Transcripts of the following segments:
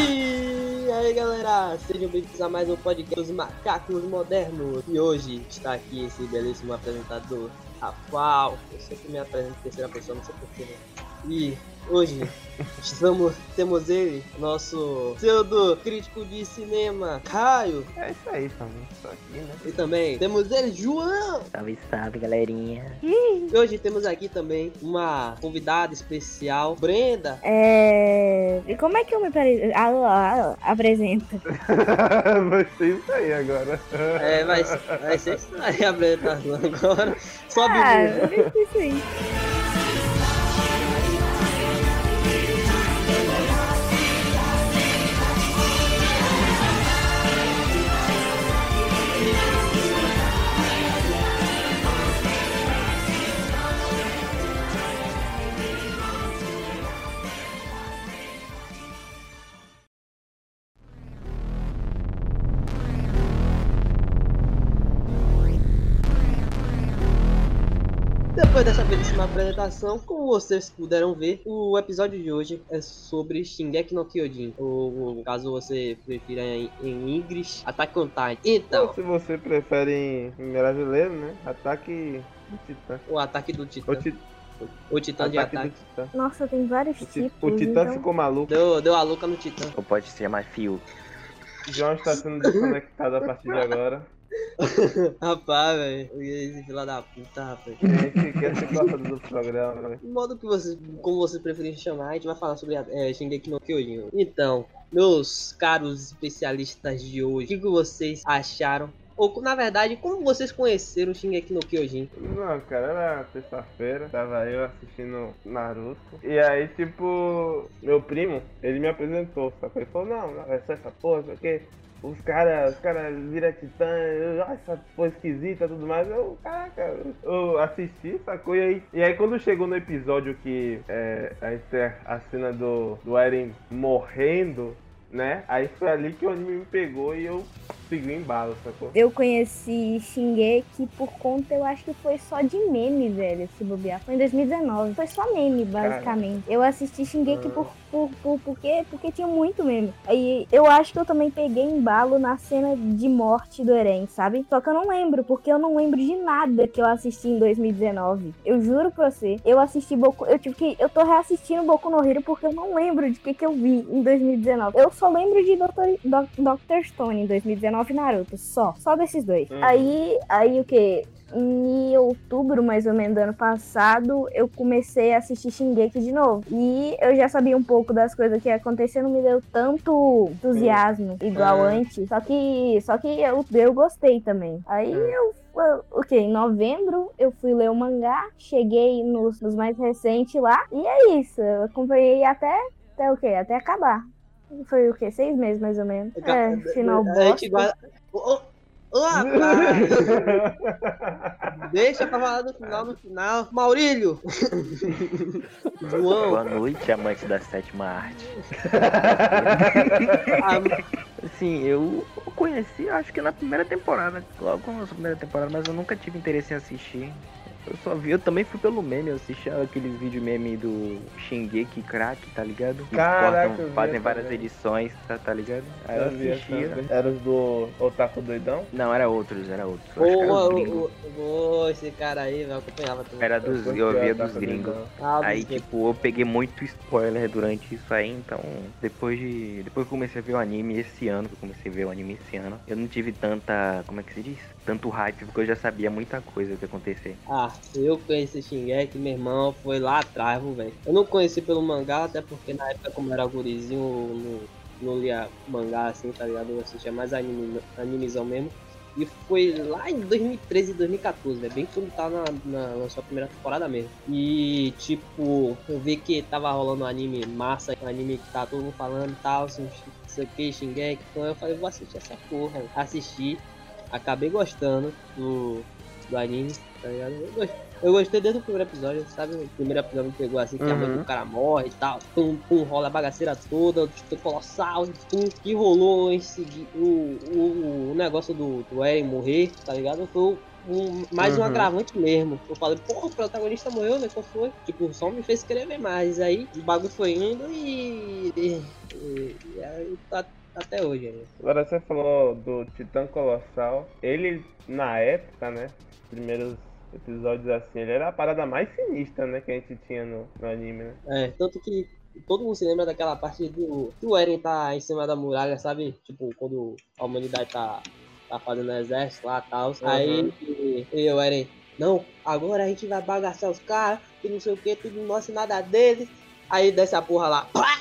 E aí galera, sejam bem-vindos a mais um podcast dos macacos modernos. E hoje está aqui esse belíssimo apresentador, Rafael. Eu sempre me apresento em terceira pessoa, não sei porquê. Né? E hoje estamos, temos ele, nosso pseudo crítico de cinema, Caio. É isso aí, família. Aqui, né? E também temos ele, João. Salve, salve, galerinha. E hoje temos aqui também uma convidada especial, Brenda. É. E como é que eu me apre- ah, ah, ah, apresento? Vai ser isso aí agora. É, vai, vai ser isso aí a apresentação agora. Sobe Ah, o isso aí. Apresentação, como vocês puderam ver, o episódio de hoje é sobre Shingeki no Kyojin. Ou, caso você prefira em, em inglês, Attack on Titan. Então, Ou se você prefere em, em brasileiro, né? Ataque do Titã. o ataque do O, Titã. ti- O Titã de ataque ataque. do Titã. Nossa, tem vários O, ti- tipos. o Titã então... ficou maluco. Deu, deu a louca no Titã. Ou pode se chamar Fio. O João está sendo desconectado a partir de agora. Rapaz, velho. Esse fila da puta, rapaz. A gente quer ser gostado do programa? Do modo que você, como você preferir chamar, a gente vai falar sobre é, Shingeki no Kyojin. Então, meus caros especialistas de hoje, o que, que vocês acharam? Ou, na verdade, como vocês conheceram Shingeki no Kyojin? Não, cara, era terça-feira, tava eu assistindo Naruto. E aí, tipo, meu primo, ele me apresentou, só que ele falou, não, não, é só essa porra, porque os caras, os caras viram titã, ah, essa porra esquisita e tudo mais. Eu, caraca, eu assisti, sacou? E aí, e aí quando chegou no episódio que é, a a cena do, do Eren morrendo, né? Aí foi ali que o anime me pegou e eu segui o embalo, sacou? Eu conheci Shingeki por conta, eu acho que foi só de meme, velho, se bobear. Foi em 2019. Foi só meme, basicamente. Eu assisti Shingeki por, por, por, porque, porque tinha muito meme. Aí eu acho que eu também peguei embalo na cena de morte do Eren, sabe? Só que eu não lembro, porque eu não lembro de nada que eu assisti em 2019. Eu juro pra você, eu assisti Boku. Eu tive que. Eu tô reassistindo Boku no Hero porque eu não lembro de que, que eu vi em 2019. Eu só lembro de Dr. Doc- Dr. Stone em 2019 e Naruto. Só. Só desses dois. Uhum. Aí. Aí o que? Em outubro, mais ou menos, do ano passado, eu comecei a assistir Shingeki de novo. E eu já sabia um pouco das coisas que ia acontecer, não me deu tanto entusiasmo igual Hum. antes. Só que, só que eu, eu gostei também. Aí Hum. eu o que? Em novembro eu fui ler o mangá, cheguei nos, nos mais recentes lá, e é isso. Eu acompanhei até, até o quê? Até acabar. Foi o quê? Seis meses mais ou menos. É, final A gente bosta. guarda... Ô, ô, rapaz! Deixa pra falar no final, no final. Maurílio! João! Boa noite, amante da sétima arte. Assim, eu conheci, acho que na primeira temporada. Logo na primeira temporada, mas eu nunca tive interesse em assistir. Eu só vi, eu também fui pelo meme, eu assisti aqueles vídeos meme do Shingeki Crack, tá ligado? Que Caraca, cortam, eu vi fazem várias também. edições, tá, tá ligado? Aí eu Eu assistia. também. Era os do Otaku Doidão? Não, era outros, era outros. Eu Ô, ô, esse cara aí, eu acompanhava também. Era dos, curti eu via dos gringos. Ah, Aí, tipo, eu peguei muito spoiler durante isso aí, então, depois de. Depois que eu comecei a ver o anime esse ano, que eu comecei a ver o anime esse ano, eu não tive tanta. Como é que se diz? Tanto hype, porque eu já sabia muita coisa que ia acontecer. Ah, eu conheci Shingeki, meu irmão, foi lá atrás, velho. Eu não conheci pelo mangá, até porque na época, como era gurizinho, não, não lia mangá assim, tá ligado? Eu assistia mais anime, animezão mesmo. E foi lá em 2013 e 2014, né? Bem quando tava na, na, na sua primeira temporada mesmo. E, tipo, eu vi que tava rolando um anime massa, um anime que tá todo mundo falando e tal, assim, isso aqui, Shingeki. Então eu falei, vou assistir essa porra. Assisti, acabei gostando do, do anime, tá ligado? Eu gostei. Eu gostei desde o primeiro episódio, sabe? O primeiro episódio me pegou assim, que a mãe Uhum. do cara morre e tal. Pum, pum, rola a bagaceira toda, o titã colossal, pum, que rolou em seguida o, o, o negócio do, do Eren morrer, tá ligado? Foi um, mais um Uhum. agravante mesmo. Eu falei, porra, o protagonista morreu, né? Qual foi? Tipo, só me fez querer ver mais. Aí o bagulho foi indo e. e E, e aí tá até hoje. Né? Agora você falou do Titã Colossal. Ele, na época, né? Primeiros episódios assim, ele era a parada mais sinistra, né? Que a gente tinha no, no anime, né? É, tanto que todo mundo se lembra daquela parte do que o Eren tá em cima da muralha, sabe? Tipo, quando a humanidade tá, tá fazendo exército lá e tal. Uhum. Aí e, e o Eren, não, agora a gente vai bagaçar os caras, que não sei o que, tudo não mostra nada deles. Aí desce a porra lá, pá!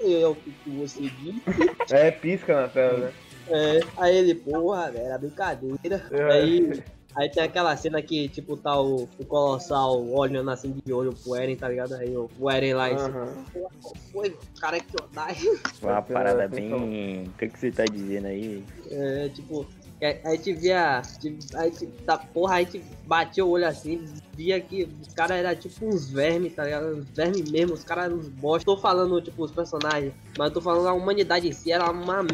Eu que você disse. É, pisca na tela, né? É, aí ele, porra, velho, era brincadeira. É. Aí Aí tem aquela cena que, tipo, tá o, o Colossal olhando assim de olho pro Eren, tá ligado? Aí o, o Eren lá e uhum. foi, cara que otário. Uma parada bem. O que, que você tá dizendo aí? É, tipo, a gente via. A gente, tá, porra, a gente batia o olho assim, via que os caras eram tipo uns vermes, tá ligado? Uns vermes mesmo, os caras eram uns bosta. Tô falando, tipo, os personagens, mas tô falando a humanidade em si, era uma.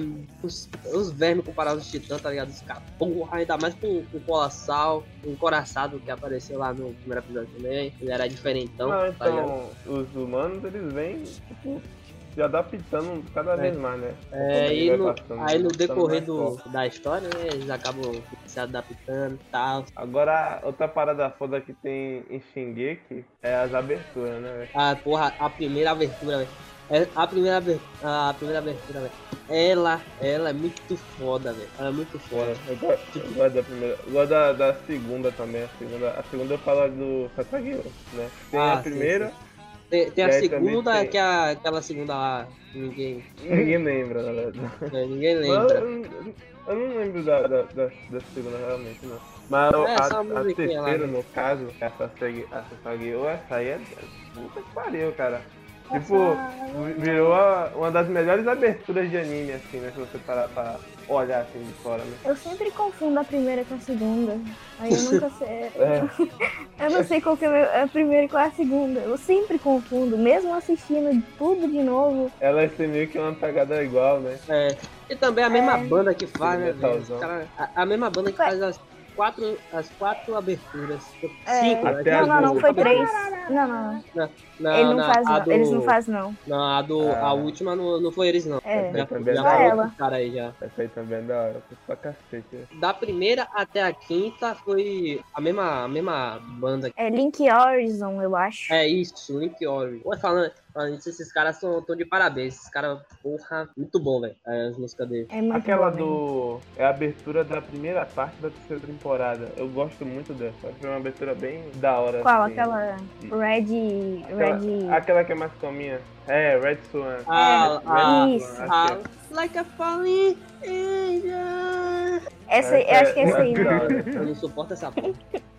Uns, uns vermes comparados aos titãs, tá ligado? Os caras, porra, ainda mais com, com o Colossal, o Encoraçado que apareceu lá no primeiro episódio também. Ele era diferentão. Não, tá então, os humanos, eles vêm, tipo se adaptando cada vez é. mais, né? É, e no, aí no decorrer do, da história, né, eles acabam se adaptando e tal. Agora, outra parada foda que tem em Shingeki é as aberturas, né, Ah, porra, a primeira abertura, velho. É, a primeira abertura, a primeira abertura, velho. Ela, ela é muito foda, velho. Ela é muito foda. Eu gosto, eu gosto da primeira. Eu gosto da, da segunda também. A segunda, a segunda fala do Sasageo, né? Tem ah, a primeira. Sim, sim. Tem, tem a segunda, tem... que é aquela segunda lá. Ninguém. Ninguém lembra, na verdade. É, ninguém lembra. Eu, eu, não lembro da, da, da, da, segunda realmente, não. Mas é, a, a terceira, lá, né? no caso, essa Sagueu, essa aí é. Puta que pariu, cara. Tipo, virou uma das melhores aberturas de anime, assim, né? Se você parar pra olhar assim de fora, né? Eu sempre confundo a primeira com a segunda. Aí eu nunca sei. é. eu não sei qual que é a primeira e qual é a segunda. Eu sempre confundo, mesmo assistindo tudo de novo. Ela é meio que uma pegada igual, né? É. E também a mesma é. banda que faz, né? Cara, a, a, mesma banda que faz as quatro, as quatro aberturas. É. Cinco, Até não, não, não, foi três. Não, não, não. Não Ele não faz, não. Do... Eles não fazem, não. Não, a, do, ah. a última não, não foi eles, não. É, já, também já foi ela. cara aí já. Essa aí também é da hora, pra cacete. Da primeira até a quinta foi a mesma, a mesma banda. É Link Horizon, eu acho. É isso, Link Horizon. Falando, falando isso, esses caras são tão de parabéns. Esses caras, porra, muito bom, velho. As músicas dele. É muito Aquela bom, do. É a abertura da primeira parte da terceira temporada. Eu gosto muito dessa. Foi uma abertura bem da hora. Qual? Assim. Aquela Red. Aquela, Red. Aquela que é mais calminha. É, Red Swan. Ah, é, ah, isso. Ah, like a falling angel. Essa, eu acho que é essa aí, Eu não suporto essa porra.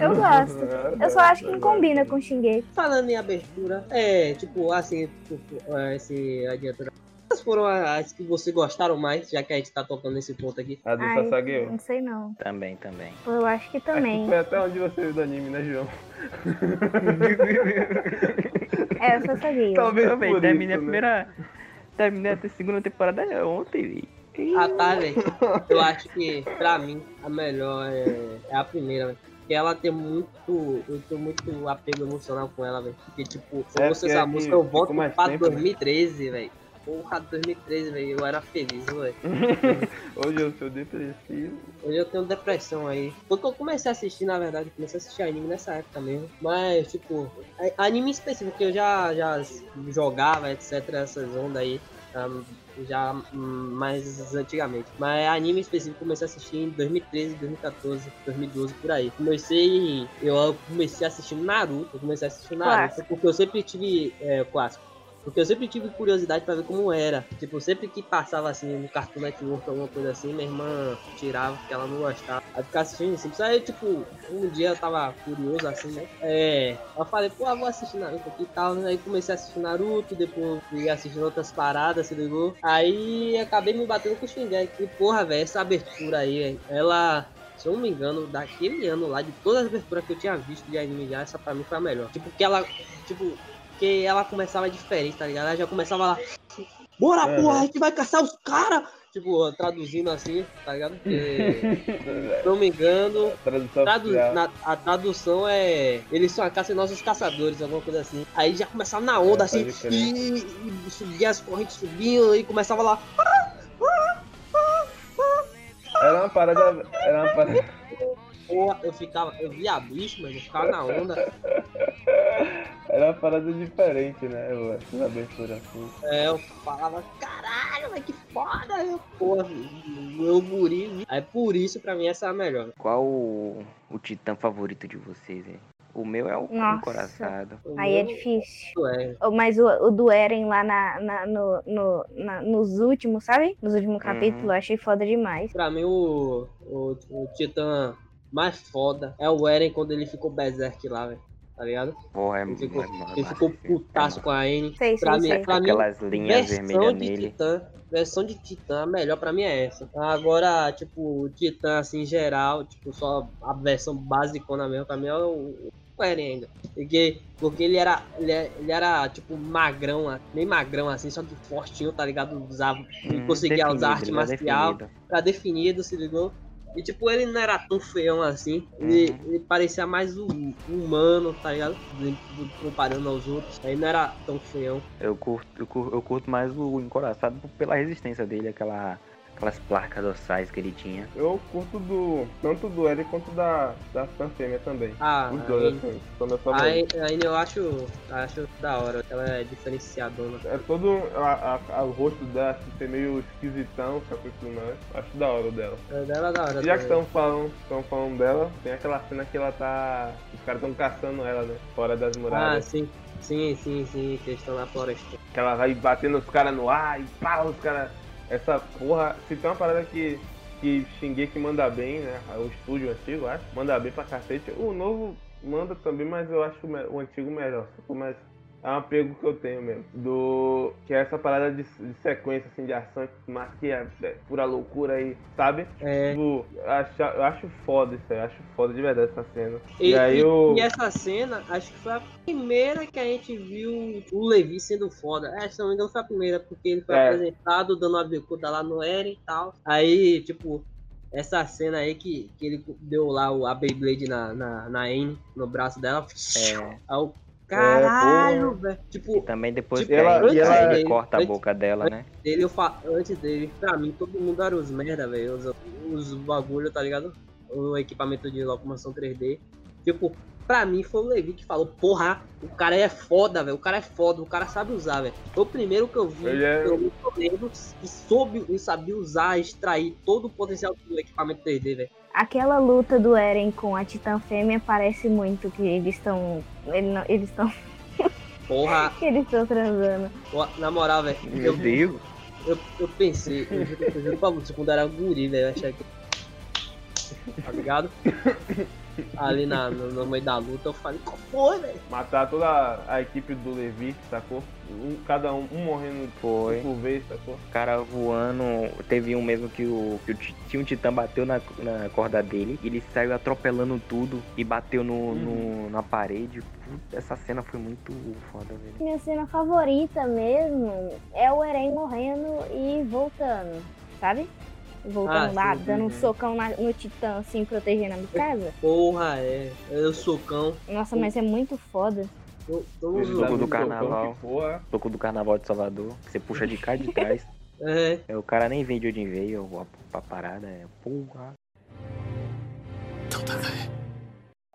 Eu gosto. Eu só acho que não combina com Shingeki. Falando em abertura, é, tipo, assim, tipo, esse adiantamento Quais foram as que você gostaram mais, já que a gente tá tocando nesse ponto aqui? A do Sasageo? Não sei não. Também, também. Eu acho que também. Acho que foi até onde você viu do anime, né, João? é, o Sasageo. Talvez também. Terminei né? a primeira... Terminei a segunda temporada ontem, Ah, tá, velho. Eu acho que, pra mim, a melhor é, é a primeira, velho que ela tem muito. Eu tenho muito apego emocional com ela, velho. Porque, tipo, se é, eu fosse essa música, eu volto pra tempo, 2013, velho. Porra, 2013, velho, eu era feliz, velho. Hoje eu sou depressivo. Hoje eu tenho depressão aí. Quando eu comecei a assistir, na verdade, comecei a assistir anime nessa época mesmo. Mas, tipo, anime específico que eu já, já jogava, etc, essas ondas aí. Um, já mais antigamente. Mas anime específico comecei a assistir em 2013, 2014, 2012, por aí. Comecei. Eu comecei assistindo Naruto. Eu comecei a assistir Naruto clássico. porque eu sempre tive. É, clássico. Porque eu sempre tive curiosidade para ver como era. Tipo, sempre que passava assim no Cartoon Network, alguma coisa assim, minha irmã tirava porque ela não gostava. Aí ficava assistindo assim. Aí, tipo, um dia eu tava curioso assim, né? É. Eu falei, pô, eu vou assistir Naruto aqui e tal. Aí comecei a assistir Naruto, depois fui assistindo outras paradas, se ligou? Aí acabei me batendo com o Shingeki. E, porra, velho, essa abertura aí, ela se eu não me engano, daquele ano lá, de todas as aberturas que eu tinha visto de anime já, essa pra mim foi a melhor. Tipo, que ela, tipo, porque ela começava diferente, tá ligado? Ela já começava lá. Bora, é. porra, a gente vai caçar os caras! tipo, traduzindo assim, tá ligado? Porque, se não me engano, Tradução tradu na- a tradução é. Eles são a caça nossos caçadores, alguma coisa assim. Aí já começava na onda É, assim, crer. e, e subia as correntes subiam e começava lá. Era uma parada. Era uma parada. Porra, eu ficava, eu via bicho, mas eu ficava na onda. Era uma parada diferente, né? Eu- Essas aberturas assim. É, eu falava, caralho, mas que foda! Eu, porra, meu guri. Aí por isso, pra mim, essa é a melhor. Qual o, o titã favorito de vocês, hein? O meu é o Nossa. encoraçado. Aí é difícil. é. Mas o, o do Eren lá na, na- no, no- na- nos últimos, sabe? Nos últimos capítulos, eu achei foda demais. Pra mim, o, o, o titã mais foda é o Eren quando ele ficou berserk lá, velho. Tá ligado? Porra, é Ele ficou, é massa, ele ficou filme. putaço É com a Anne. Sei, Pra sei, mim, sei. pra mim, Aquelas linhas versão vermelhas de nele. Titã, versão de Titã, a melhor pra mim é essa. Agora, tipo, o Titã, assim, em geral, tipo, só a versão basicona mesmo, pra mim é o, o Eren ainda. Porque, porque ele era, ele, é- ele era, tipo, magrão, bem magrão, assim, só que fortinho, tá ligado? Usava, ele Hum, conseguia usar arte é marcial, definido. tá definido, se ligou? E, tipo, ele não era tão feião assim, ele, Uhum. ele parecia mais um, humano, tá ligado? Do- do- Comparando aos outros, aí não era tão feião. Eu curto, eu curto, eu curto mais o encoraçado pela resistência dele, aquela, aquelas placas dorsais que ele tinha. Eu curto do. Tanto do Eren quanto da, da Sanfêmea também. Ah, Os dois, aí- assim, são meus A eu acho, acho da hora, ela é diferenciadona. É todo a, a- a- o rosto dela assim, ser meio esquisitão, sabe tudo mais. Acho da hora o dela. A dela é da hora. E já que estão falando, tão falando dela, tem aquela cena que ela tá. Os caras estão caçando ela, né? Fora das Ah, muralhas. sim. Sim, sim, sim, que eles estão na floresta. Que ela vai batendo os caras no ar e pá, os caras. Essa porra. Se tem uma parada que. Que Shingeki manda bem, né? O estúdio antigo, acho. Manda bem pra cacete. O novo manda também, mas eu acho o o antigo melhor. Mas é um apego que eu tenho mesmo. Do. Que é essa parada de, de sequência assim, de ação, mas que é, é pura loucura aí, sabe? É. Tipo, eu acho, eu acho foda isso aí, eu acho foda de verdade essa cena. E, E, aí e- o. e essa cena, acho que foi a primeira que a gente viu o Levi sendo foda. É, se não me engano, foi a primeira, porque ele foi É. apresentado dando uma bicuda lá no Eren e tal. Aí, tipo, essa cena aí que, que ele deu lá o, a Beyblade na, na, na Anne, no braço dela. É, Aí o caralho, porra. velho. Tipo, e também depois Tipo, que ela- aí, e ela- aí ele corta a antes- boca dela, né? dele, eu fa... antes dele, pra mim, todo mundo era os merda, velho. Os, os bagulho, tá ligado? O equipamento de locomoção 3D. Tipo, pra mim foi o Levi que falou, porra, o cara é foda, velho. O cara é foda, o cara sabe usar, velho. Foi o primeiro que eu vi, Ele é- eu lembro, que soube e sabia usar, extrair todo o potencial do equipamento 3D, velho. Aquela luta do Eren com a Titã Fêmea parece muito que eles estão. ele não- Eles estão. Porra, eles estão transando. na moral, velho. Meu Eu, Deus! eu, eu pensei, eu juro, eu juro pra você, quando era guri, velho, eu achei que. Tá ligado? Ali na, no, no meio da luta, eu falei, qual foi, velho? Matar toda a, equipe do Levi, sacou? Um, cada um, um morrendo Foi. por vez, sacou? O cara voando. Teve um mesmo que o, que o ti- tinha um titã bateu na, na corda dele. Ele saiu atropelando tudo e bateu no, no- na parede. Puta, essa cena foi muito foda, velho. Minha cena favorita mesmo é o Eren morrendo e voltando, sabe? Voltando Ah, lá, sim, dando um uhum. socão na- no Titã, assim, protegendo a minha casa. Porra, é. Eu sou cão. Nossa, mas é muito foda. Soco zoando. do um carnaval. socão. Toco do carnaval de Salvador. que Você puxa de cá de trás. É. É, o cara nem vem de onde veio a, a parada. É porra.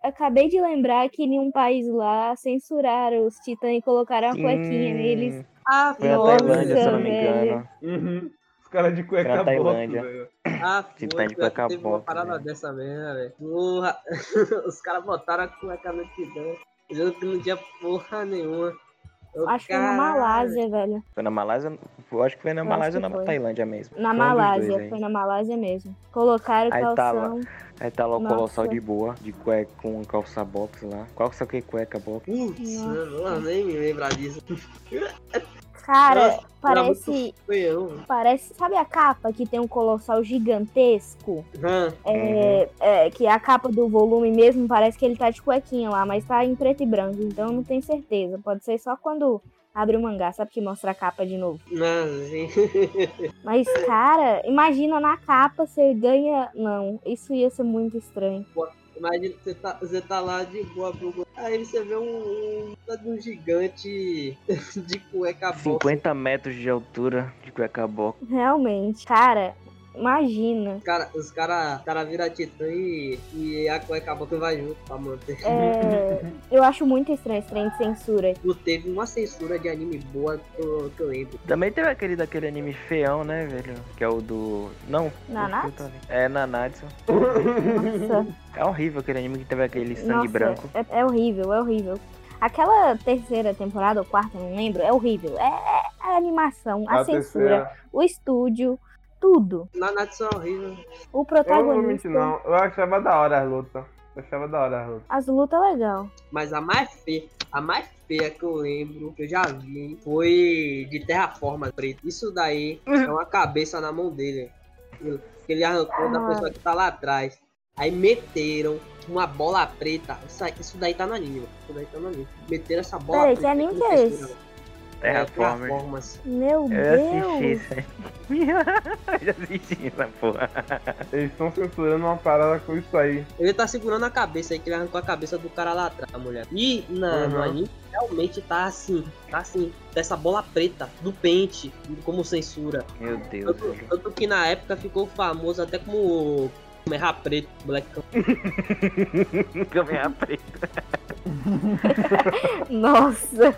Acabei de lembrar que em um país lá censuraram os titãs e colocaram a Sim. cuequinha neles. Ah, Foi Nossa, Tailândia, se eu não me engano. Uhum. Os caras de cueca box, Tailândia. velho. Ah, foi, Titã de pior que cueca teve uma box, parada né? dessa mesmo, né, velho. Porra, os caras botaram a cueca no Titã. Dizendo que não tinha porra nenhuma. Eu, Acho que foi na. Malásia, velho. Foi na Malásia? Eu acho que foi na Eu Malásia ou na foi. Tailândia mesmo. Na Foi Malásia, dois foi na Malásia mesmo. Colocaram Aí tá calção. Aí tá lá o Nossa. Colossal de boa, de cueca com calça box lá. Qual que é o que cueca box? Putz, eu nem me lembrar disso. Cara, Nossa, parece. Parece. Sabe a capa que tem um colossal gigantesco? Hã? É, é, que a capa do volume mesmo parece que ele tá de cuequinha lá, mas tá em preto e branco, então eu não tenho certeza. Pode ser só quando abre o mangá, sabe que mostra a capa de novo. Não, sim. Mas, cara, imagina na capa você ganha. Não, isso ia ser muito estranho. Imagina que você tá, você tá lá de boa, procurando. aí você vê um, um, um gigante de cueca boca. 50 metros de altura de cueca boca. Realmente, cara, Imagina. Os caras os cara, cara viram titã e, e a cueca boca vai junto pra manter. É, eu acho muito estranho esse trem de censura. Não teve uma censura de anime boa que eu, que eu lembro. Também teve aquele daquele anime feião, né, velho? Que é o do. Não. Nanatsu? É Nanatsu. Nossa. É horrível aquele anime que teve aquele sangue Nossa, branco. É, é horrível, é horrível. Aquela terceira temporada ou quarta, não lembro, é horrível. É, é a animação, a, A censura, terceira. o estúdio, tudo. Nanatsu é horrível. O Eu não protagonista, não. Eu achava da hora as lutas. Eu achava da hora as lutas. as lutas legal. Mas a mais feia, a mais feia que eu lembro, que eu já vi, foi de terraforma preto. Isso daí é uma cabeça na mão dele. Que ele arrancou da Ah. pessoa que tá lá atrás. Aí meteram uma bola preta. Isso, isso daí tá no anime. Isso daí tá no anime. Meteram essa bola Peraí, que preta. anime com que é esse? Textura. Terraformer. Terraformas. Meu Eu assisti Deus. isso aí. Eu já assisti essa porra. Eles estão censurando uma parada com isso aí. Ele tá segurando a cabeça aí, que ele arrancou a cabeça do cara lá atrás, mulher. E na, no Uhum. anime realmente tá assim, tá assim, dessa bola preta, do pente, como censura. Meu Deus, Tanto, tanto que na época ficou famoso até como Merra Preto, Black Câmera preta. Nossa,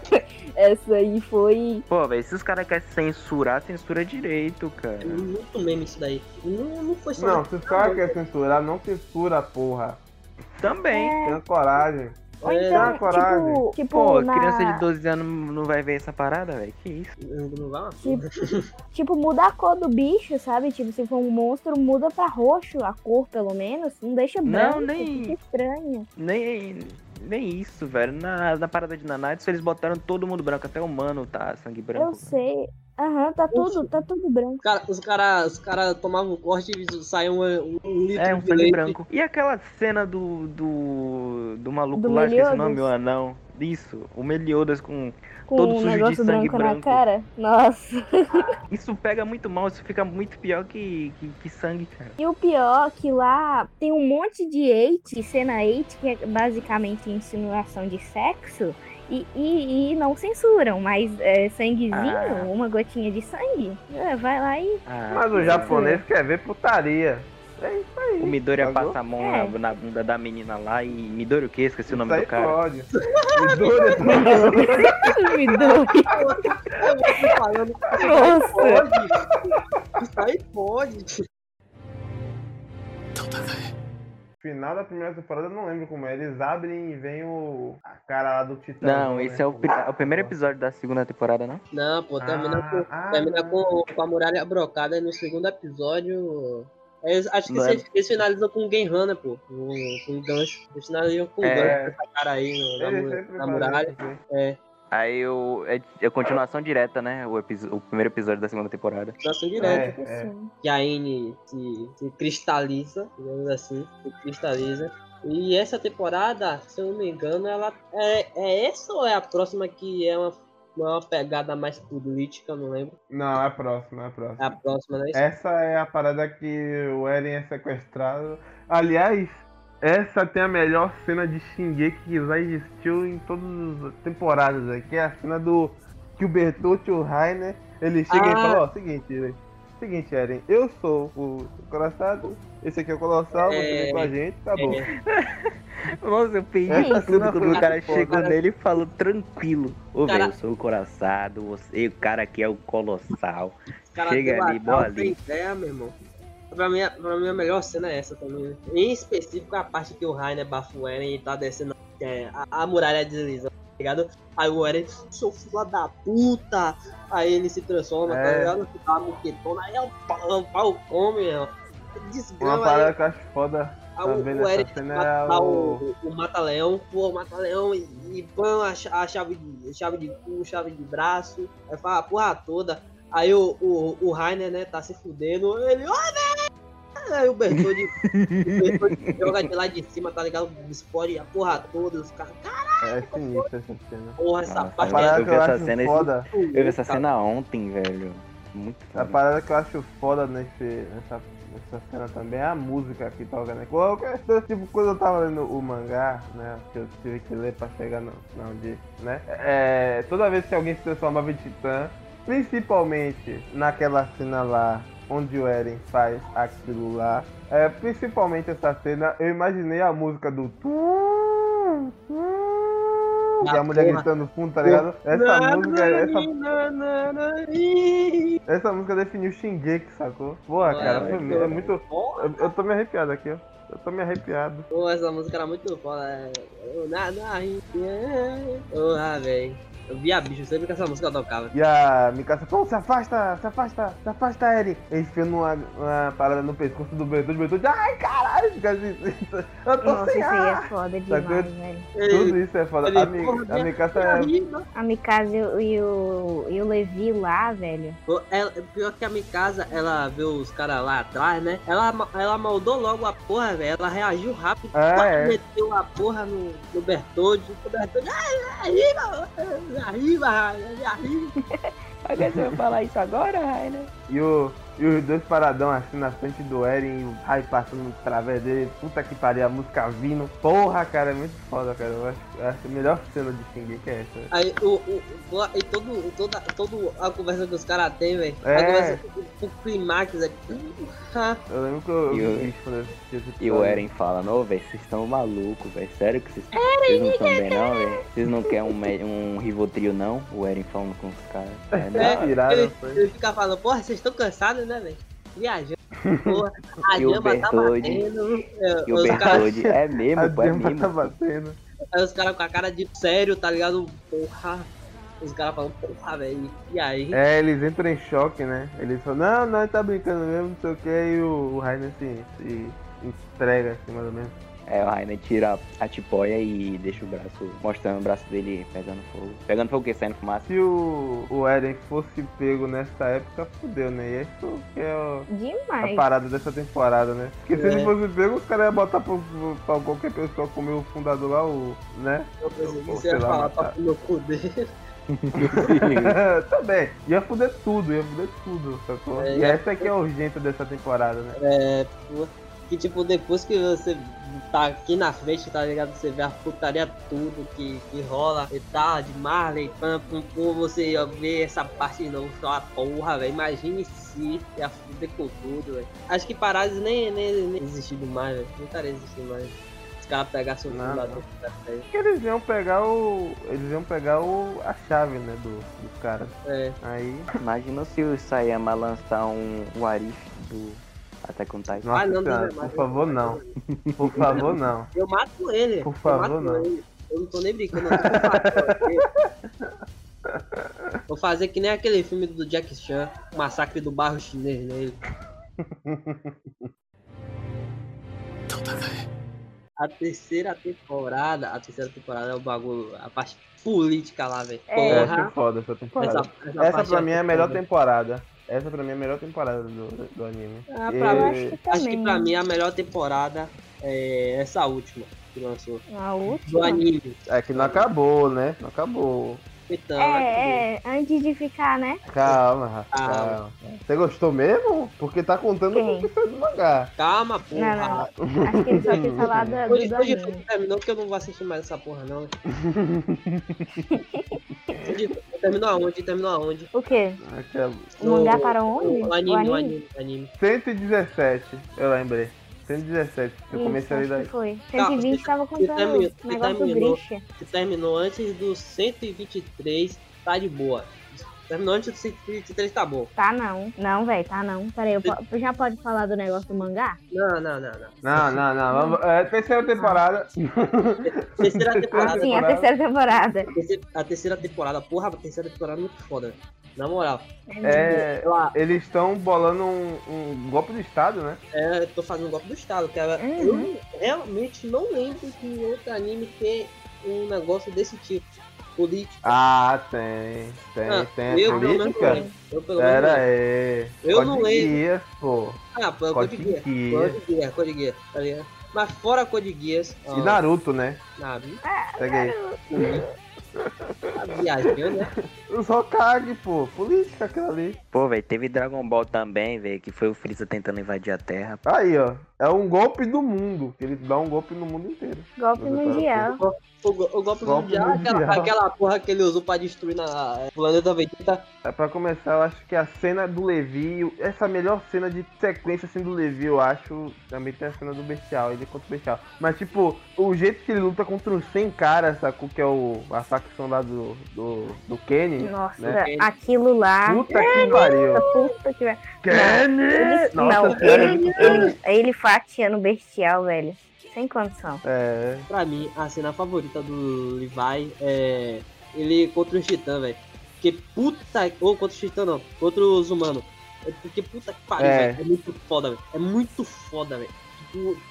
essa aí foi. Pô, velho, se os caras querem censurar, censura direito, cara. Muito meme isso daí. Não, não foi só. Não, se os caras querem censurar, não censura, porra. Também. Tenha coragem. Ou É, então, coragem. tipo, tipo Pô, na- criança de 12 anos não vai ver essa parada, velho. Que isso? Não vai uma Tipo, tipo, muda a cor do bicho, sabe? Tipo, se for um monstro, muda pra roxo a cor, pelo menos. Não deixa Não, branco, nem- fica estranho. Nem, nem isso, velho. Na, na parada de Nanatsu, eles botaram todo mundo branco. Até o humano tá sangue branco. Eu sei. Aham, tá tudo, tá tudo branco. Cara, os caras os cara tomavam corte e saiu um, um litro É, um de sangue leite. branco. E aquela cena do. do. do maluco Do lá, esqueci o nome, o anão. Isso, o Meliodas com. Com Todo um sujo de sangue branco, na branco. cara. Nossa. Isso pega muito mal, isso fica muito pior que, que, que sangue, cara. E o pior é que lá tem um monte de hate, cena hate, que é basicamente insinuação de sexo. E, e, e não censuram, mas é, sanguezinho, Ah. uma gotinha de sangue. é, vai lá e. Ah, Mas o japonês quer ver putaria. É isso aí. O Midori Pagou? passa a mão É. na, na bunda da menina lá e. Midori o quê? Esqueci o nome Isso aí do cara. pode. Midori tá- Me dou. Eu tô falando, Nossa. pode. Isso aí pode. Final da primeira temporada eu não lembro como é. Eles abrem e vem o. a cara lá do Titã. Não, né? esse é o, pri- é o primeiro episódio da segunda temporada, não? Não, pô, termina, Ah, com, ah, termina com, com a muralha brocada no segundo episódio. Eles- acho que é- eles, eles finalizam com o Genhan, né, pô? Com, com o gancho. Eles finalizam com o É. gancho dessa cara aí no- na, na muralha. isso, né? É, Aí o, é, é continuação direta, né? O, o primeiro episódio da segunda temporada. tração direta. É, é. Que a N se, se cristaliza, digamos assim, se cristaliza. E essa temporada, se eu não me engano, ela é, é essa ou é a próxima que é uma, uma pegada mais política, eu não lembro. Não, é a próxima, é a próxima. É a próxima, né? Essa é a parada que o Eren é sequestrado. Aliás, essa tem a melhor cena de Shingeki que já existiu em todas as temporadas, né? que é a cena do que o Bertolt e o Rainer, ele chega e Ah. fala, ó, seguinte, seguinte, Eren, eu sou o Colossado, esse aqui é o Colossal, você É. vem com a gente, tá bom. Nossa, eu peguei tudo quando o cara chegou nele e falou tranquilo. Ô, Cara- velho, eu sou o coraçado, você, o cara aqui é o colossal. Chega ali, a bola tal ali. ideia, meu irmão. Pra mim, pra mim, a melhor cena é essa também. Em específico, a parte que o Rainer bafa o Eren e tá descendo é, a, a muralha desliza, tá ligado? Aí o Eren, seu filho da puta! Aí ele se transforma, tá É. ligado? Fica uma muquetona, aí é o pau, o pau come, meu. Uma Desgrama parada aí. que eu acho foda. Aí o, o Eren cena mata é o, o- o mata-leão, pô, mata-leão e, e põe a, a chave de chave de cu, chave de braço, aí fala a porra toda. Aí o, o, o Rainer, né, tá se fudendo, ele, ó, velho! Aí o Bertoldi, o Bertoldi joga de lá de cima, tá ligado? Explode a porra toda, os caras, caralho! É sinistra essa cena. Porra, essa Nossa, A parte parada eu que vi eu essa acho cena esse- foda. Eu vi essa cena ontem, velho. Muito A foda. parada que eu acho foda nesse, nessa, nessa cena também é a música que toca, né? Qualquer, tipo, quando eu tava lendo o mangá, né? Que eu tive que ler pra chegar no, na onde, né? É, toda vez que alguém se transformava em titã, principalmente naquela cena lá onde o Eren faz aquilo lá, é, principalmente essa cena, eu imaginei a música do tum, tum, a Ah, mulher gritando no fundo, tá ligado? Essa música, essa essa música definiu Shingeki, sacou? Porra, cara, é muito. Eu, eu tô me arrepiado aqui, ó. Eu tô me arrepiado. Pô, essa música era muito foda. é, Eu nada Porra, velho. Eu via bicho sempre que essa música tocava. E a Mikasa, pô, se afasta, se afasta, se afasta, Eren. Enfiando uma, uma parada no pescoço do Bertoldi, Bertoldi, ai caralho, fica assim. Eu tô Nossa, sem isso aí é ar. foda demais, velho. Tudo isso é foda. Ele, A, Mi- porra, a Mikasa é. A Mikasa e o, e o, e Levi lá, velho. Pô, ela- Pior que a minha casa, ela viu os caras lá atrás, né? Ela, ela moldou logo a porra, velho. Ela reagiu rápido. É, pá, é. Meteu a porra no, no Bertoldi. O Bertoldi, ai, arriba, arriba, arriba. Alguém você vai falar isso agora, Rainer? E, o, e os dois paradão assim na frente do Eren e o Rai passando através dele. Puta que pariu, a música vindo. Porra, cara, é muito foda, cara. Eu acho, eu acho a melhor cena de Shingeki é essa. Aí o, o, o- e todo, toda, toda a conversa que os caras têm, velho. É. A conversa, o, o climax é. Ah, Eu lembro que eu, vi isso quando eu assisti esse E o. Eren fala, não, velho, vocês estão malucos, velho. Sério que vocês vocês não estão bem não, velho? Vocês não querem um, um Rivotril não? O Eren falando com os caras. É, não, É, Tiraram, ele, foi. ele fica falando, porra, vocês estão cansados, né, velho? Viajando. Porra, a E o tá Bertoldi. batendo. é, E o caras Bertoldi é A mesmo, pô, é tá mesmo. batendo. Aí os caras com a cara de sério, tá ligado? Porra. Os caras falam, porra, velho. E aí? É, eles entram em choque, né? Eles falam, não, não, tá brincando mesmo, não sei o que, e o, o Rainer se, se entrega, assim, mais ou menos. É, o Rainer tira a tipóia e deixa o braço, mostrando o braço dele pegando fogo. Pegando fogo que saindo fumaça. Se o, o Eren fosse pego nessa época, fudeu, né? E isso que é o- a Demais. parada dessa temporada, né? Porque se É. ele fosse pego, os caras iam botar pra, pra qualquer pessoa comer o fundador lá, o. né? Eu pensei que você ia falar matar. pra meu poder. Também. Ia fuder tudo, ia fuder tudo, sacou? É, e essa aqui é a urgência dessa temporada, né? É, pô, que tipo, depois que você tá aqui na frente, tá ligado? Você vê a putaria tudo que, que rola e tal, de Marley, pam, pum, pum, você ia ver essa parte de novo, só a porra, velho. Imagine se ia fuder com tudo, velho. Acho que Parades nem, nem, nem existido mais, velho. Não estaria existindo mais. Os caras pegassem o Não, fundador. eles iam pegar o. Eles iam pegar o. a chave, né, do, dos caras. É, Aí. Imagina se o Sayama lançar um Warif do On Titan. Nossa Ah, não, não, não, por favor não. Por favor não. eu mato ele. Por eu favor, mato não. ele. Eu não tô nem brincando, eu tô com Vou fazer que nem aquele filme do Jack Chan, o Massacre do Bairro Chinês nele. A terceira temporada, a terceira temporada é o bagulho, a parte política lá, velho. É. Porra. acho foda essa temporada. Essa, essa, Essa pra mim é a melhor temporada. Essa pra mim é a melhor temporada do, do anime. Ah, E- pra mim, acho que acho que pra mim a melhor temporada é essa última que lançou. A Do última. anime. É que não acabou, né? Não acabou. Então? É, é, antes de ficar, né? Calma, Rafa, Calma. calma. Você gostou mesmo? Porque tá contando o que saiu do mangá. Calma, porra. Não, não. Acho que ele só quis falar do, do, Hoje, do hoje anime. terminou que eu não vou assistir mais essa porra, não. Terminou aonde? Terminou aonde? O quê? Aquela... O mangá para onde? O anime, o anime, o anime. 117, eu lembrei. 117. Eu Isso, comecei a ler foi. Tá, 120 você- tava você contando terminou- o você negócio do terminou. Grisha. que terminou antes do 123, tá de boa. Terminou antes do 123, tá bom. Tá não. Não, velho, tá não. Peraí, eu po- já pode falar do negócio do mangá? Não, não, não, não. Não, não, não. Vamos, é, terceira temporada. Terceira temporada. sim, a terceira temporada. a, terceira, a terceira temporada, porra, a terceira temporada é muito foda. velho. Na moral. É, Ela, eles estão bolando um, um golpe do Estado, né? é, eu tô fazendo golpe do Estado, que ela, Uhum. eu realmente não lembro que em outro anime tem um negócio desse tipo. Político. Ah, tem. Tem, Ah, tem. eu menos política. lembro. Eu pelo menos Pera aí. Eu não lembro. Geass, pô. Ah, pô, é Code Code Geass. Geass. Code Geass, Code Geass, tá ligado? Mas fora Code Geass, ó, E Naruto, né? Naruto. Segue aí. comigo. Tá viajando, né? Os Hokage, pô. Política aquela ali. Pô, velho, teve Dragon Ball também, velho, que foi o Freeza tentando invadir a Terra. Aí, ó. É um golpe do mundo. Ele dá um golpe no mundo inteiro. Golpe tava mundial. O, go- o golpe, Golpe mundial, Aquela, mundial. aquela porra que ele usou pra destruir na é, planeta Vegeta. É, pra começar, eu acho que a cena do Levi, essa melhor cena de sequência assim do Levi, eu acho. Também tem a cena do Bestial, ele contra o Bestial. Mas, tipo, o jeito que ele luta contra os 100 caras, sacou? Que é o, a facção lá do, do, do Kenny. Nossa, né? aquilo lá. Puta que pariu. Puta que. Kenny! Ele, Nossa, não, ele, ele, ele fatiando bestial, velho. Sem condição. É. Pra mim, a cena favorita do Levi é ele contra os titãs, velho. Porque puta. Ou contra os titãs não, contra os humanos. É porque puta que pariu, É. velho. É muito foda, velho. É muito foda, velho.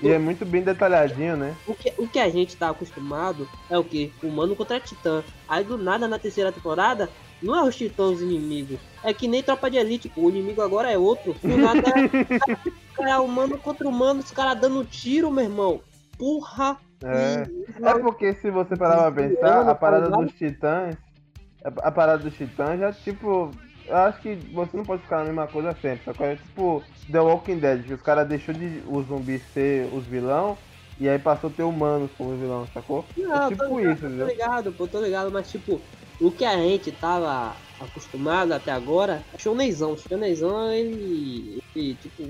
E é muito bem detalhadinho, né? o, que, o que a gente tá acostumado é o que? Humano contra titã. Aí do nada na terceira temporada, não é os titãs os inimigos. É que nem tropa de elite, pô. O inimigo agora é outro. Do nada é, é humano contra humano, os caras dando tiro, meu irmão. Porra! É. E- É porque se você parar pra pensar, a parada dos titãs. A parada dos titãs já, tipo. Eu acho que você não pode ficar na mesma coisa sempre. Só que é tipo The Walking Dead, que os caras deixou de os zumbis ser os vilão e aí passou a ter humanos como vilão, sacou? Não, é tipo tô, isso, tô ligado, pô, tô ligado, mas tipo, o que a gente tava acostumado até agora, Shonezão, Shonezão, ele, ele, tipo,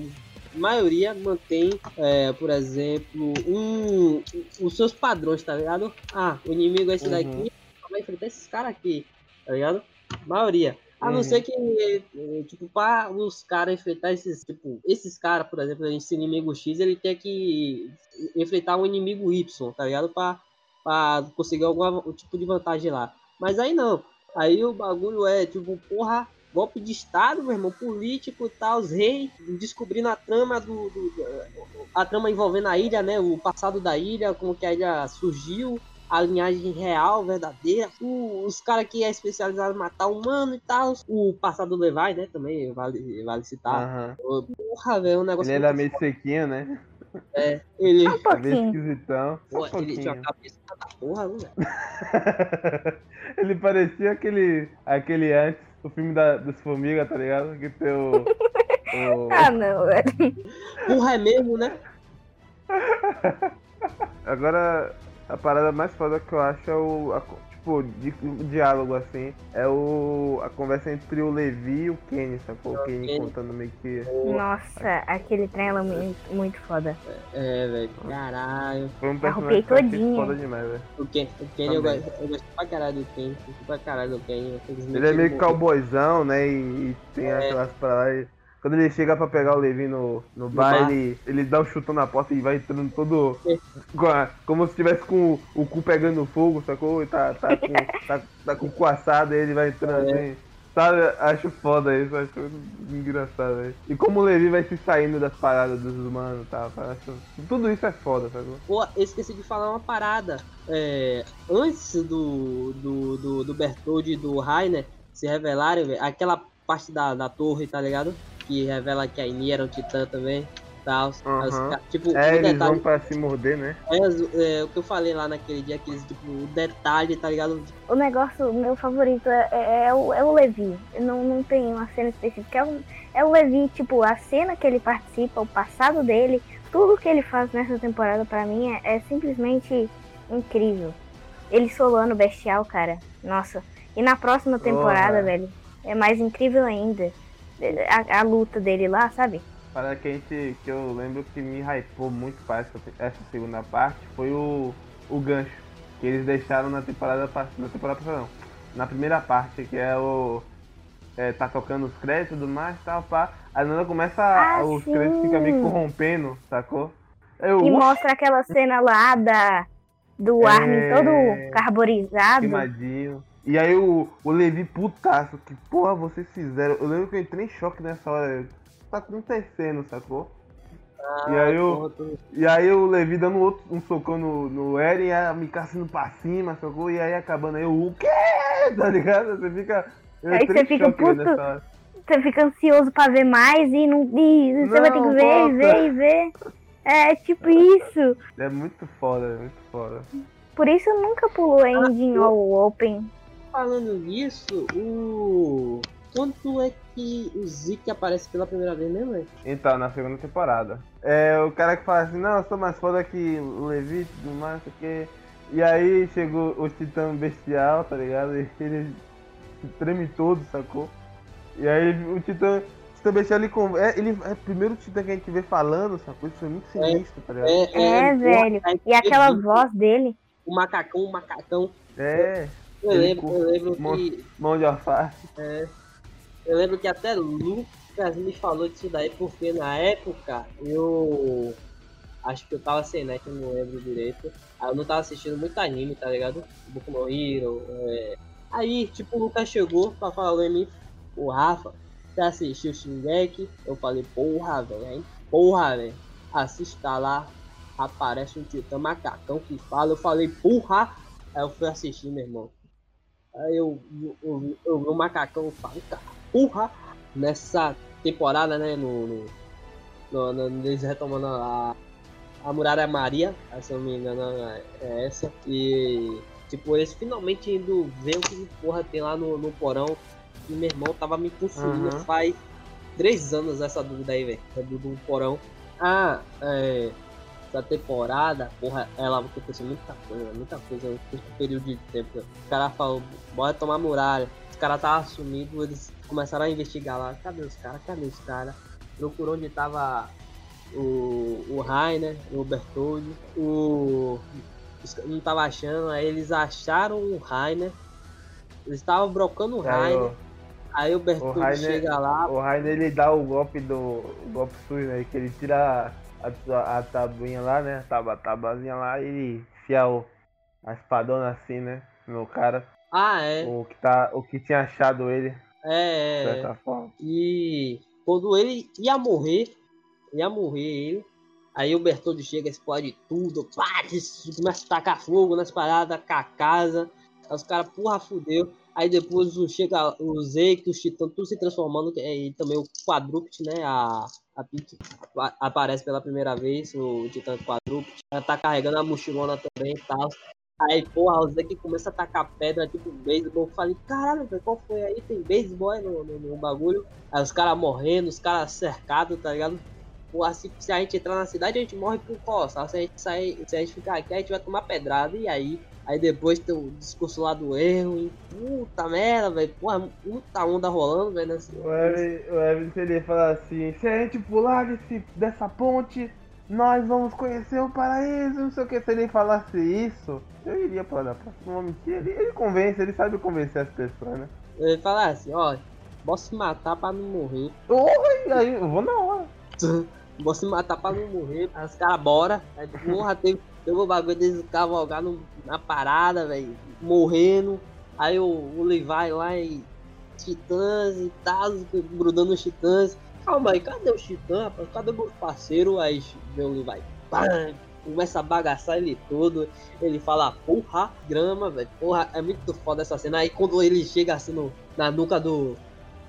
a maioria mantém, é, por exemplo, um, os seus padrões, tá ligado? Ah, o inimigo é esse Uhum. daqui, vai enfrentar esses caras aqui, tá ligado? maioria. A não Uhum. ser que, eh, tipo, para os caras enfrentar esses, tipo, esses caras, por exemplo, esse inimigo X, ele tem que enfrentar um inimigo Y, tá ligado? Pra, pra conseguir algum tipo de vantagem lá. Mas aí não. Aí o bagulho é, tipo, porra, golpe de Estado, meu irmão, político e tal, os reis descobrindo a trama do, do- do- a trama envolvendo a ilha, né? O passado da ilha, como que a ilha surgiu, a linhagem real, verdadeira, o- os caras que é especializado em matar humano e tal, o passado do Levi, né? Também vale, vale citar. Aham. Porra, velho, um negócio Ele era meio sequinho, né? é, ele, Um Meio pouquinho. esquisitão. pô, Um ele tinha uma cabeça da porra, velho? Ele parecia aquele. aquele antes, o filme da, dos Formigas, tá ligado? Que tem o. o- Ah, não, velho. Porra, é mesmo, né? Agora, a parada mais foda que eu acho é o. a tipo, de, o diálogo assim. É o. a conversa entre o Levi e o Kenny, sacou? O Kenny Kenny. contando meio que. Nossa, aquele trem é muito, muito foda. É, velho, caralho. Foi um Arrupei personagem todinha. foda demais, velho. O Ken, o Ken eu, gosto, eu gosto pra caralho do Ken. Eu gosto pra caralho do Ken. infelizmente Ele é meio cowboyzão, né? E, e tem É. aquelas paradas. Quando ele chega pra pegar o Levi no, no bar, bar. ele, dá um chutão na porta e vai entrando todo. É. a- como se estivesse com o, o cu pegando fogo, sacou? E tá, tá, com, tá, tá com o cu assado, aí ele vai entrando É. assim. Sabe? Acho foda isso, acho engraçado, velho. E como o Levi vai se saindo das paradas dos humanos e tal. Acho, tudo isso é foda, sacou? Pô, eu esqueci de falar uma parada. É, antes do, do, do, do Bertoldi e do Rainer se revelarem, velho, aquela parte da, da torre, tá ligado? Que revela que a Iny era um titã também. Tal. Ca- Tipo, É, o eles detalhe, vão pra se morder, né? é, é, o que eu falei lá naquele dia, aqueles, tipo, o detalhe, tá ligado? O negócio, meu favorito é, é- é o, é o Levi. Não, não tem uma cena específica. É o, é o Levi, tipo, a cena que ele participa, o passado dele, tudo que ele faz nessa temporada pra mim é, é simplesmente incrível. Ele solando o bestial, cara. Nossa. E na próxima temporada, Porra. velho, é mais incrível ainda. A, a luta dele lá, sabe? Parada que a gente. que eu lembro que me hypou muito para essa, essa segunda parte foi o, o gancho. Que eles deixaram na temporada na temporada passada, não. Na primeira parte, que é o. É, tá tocando os créditos e tudo mais, tal, pá. A Nana começa. Ah, os sim. créditos ficam meio corrompendo, sacou? Eu, E mostra aquela cena lá da, do É. Armin todo carburizado. queimadinho. E aí o, o Levi putaço, que porra vocês fizeram? Eu lembro que eu entrei em choque nessa hora. O que tá acontecendo, sacou? E aí eu- Porra, tô- E aí o Levi dando outro, um socão no, no Eren e a Mika indo pra cima, sacou? E aí acabando aí o quê? Tá ligado? Você fica. Eu Aí você fica choque puto. Você fica ansioso pra ver mais e não. E você vai ter que Não, ver, volta. ver e ver. É tipo isso. É muito foda, é muito foda. por isso nunca pulou ending eu- ou open. Falando nisso, o. Quanto é que o Zeke aparece pela primeira vez mesmo, velho? Então, na segunda temporada. É o cara que fala assim, não, eu sou mais foda que o Levi e tudo mais, quê. E aí chegou o Titã Bestial, tá ligado? E ele se treme todo, sacou? E aí o Titã, o Titã Bestial, ele, é, ele é o primeiro Titã que a gente vê falando, sacou? Isso foi muito sinistro, tá ligado? É, velho. aí E aquela voz dele. O macacão, o macacão. É, Eu lembro, eu lembro mon- que. mão de alface. Eu lembro que até Lucas me falou disso daí, porque na época eu. Acho que eu tava sem net, eu não lembro direito. Aí eu não tava assistindo muito anime, tá ligado? Boku no Hero. é. Aí, tipo, o Lucas chegou pra falar em mim, o Rafa, você assistiu Shingeki? Eu falei, porra, velho, hein? Porra, velho. Assista lá, aparece um titã macacão que fala. Eu falei, porra! Aí eu fui assistir, meu irmão. Aí eu, eu, eu, vi o macacão e cara, porra! Nessa temporada, né, no, no, no, no- eles retomando a, a Muralha Maria, se eu não me engano é essa, e tipo, eles finalmente indo ver o que porra tem lá no, no porão, e meu irmão tava me confundindo Aham. faz três anos essa dúvida aí, velho, do, do porão. Ah, é, essa temporada, porra, ela aconteceu muita coisa, muita coisa curto período de tempo. O cara falou, bora tomar muralha. Os caras estavam sumidos, eles começaram a investigar lá. Cadê os caras? Cadê os caras? Procurou onde tava o, o Rainer, o Bertoldi, o. os caras Não tava achando, aí eles acharam o Rainer. Eles estavam brocando o Rainer. o, Aí o Bertoldi Rainer- chega lá, o Rainer ele dá o golpe do. O golpe sujo, né? Que ele tira a, a, tabuinha lá, né? A taba, tabazinha lá e enfia o, a espadona assim, né? No cara. Ah, é. O que, tá, o que tinha achado ele, de É, é. certa forma. E quando ele ia morrer, ia morrer ele. Aí o Bertoldo chega, explode tudo, pá, começa a tacar fogo nas paradas, com a casa. Aí os caras, porra, fudeu. Aí depois chega o Zeke, os titãs, tudo se transformando. que- E também o Quadrupt, né? A, a apa- aparece pela primeira vez, o Titã Quadrupt. Ela tá carregando a mochilona também e tal. Aí, porra, o Zeke começa a tacar pedra, tipo beisebol. Eu falei, caralho, qual foi aí? Tem beisebol aí no, no, no bagulho. Aí os caras morrendo, os caras cercados, tá ligado? Porra, se, se a gente entrar na cidade, a gente morre por colossal. Se a gente sair, se a gente ficar aqui, a gente vai tomar pedrada. E aí? Aí depois tem o discurso lá do erro. E, puta merda, velho. Porra, muita onda rolando, velho. nesse- O Evan, o Evan ele fala assim, se a gente pular desse, dessa ponte, nós vamos conhecer o paraíso, não sei o que. Se ele falasse isso, eu iria para a próxima mentira. Ele, ele convence, ele sabe convencer as pessoas, né? Ele fala assim, ó. Posso se matar pra não morrer. E aí, eu vou na hora. Vou se matar pra não morrer. Aí os caras bora. Aí, porra, teve, teve o bagulho deles cavalgar no- na parada, velho. Morrendo. Aí o, o Levi lá e Titãs e tal, grudando os Titãs. Calma aí, cadê o Titã, rapaz? Cadê meu parceiro? Aí o Levi. Pam, começa a bagaçar ele todo. Ele fala, porra, grama, velho. Porra, é muito foda essa cena. Aí quando ele chega assim no, na nuca do,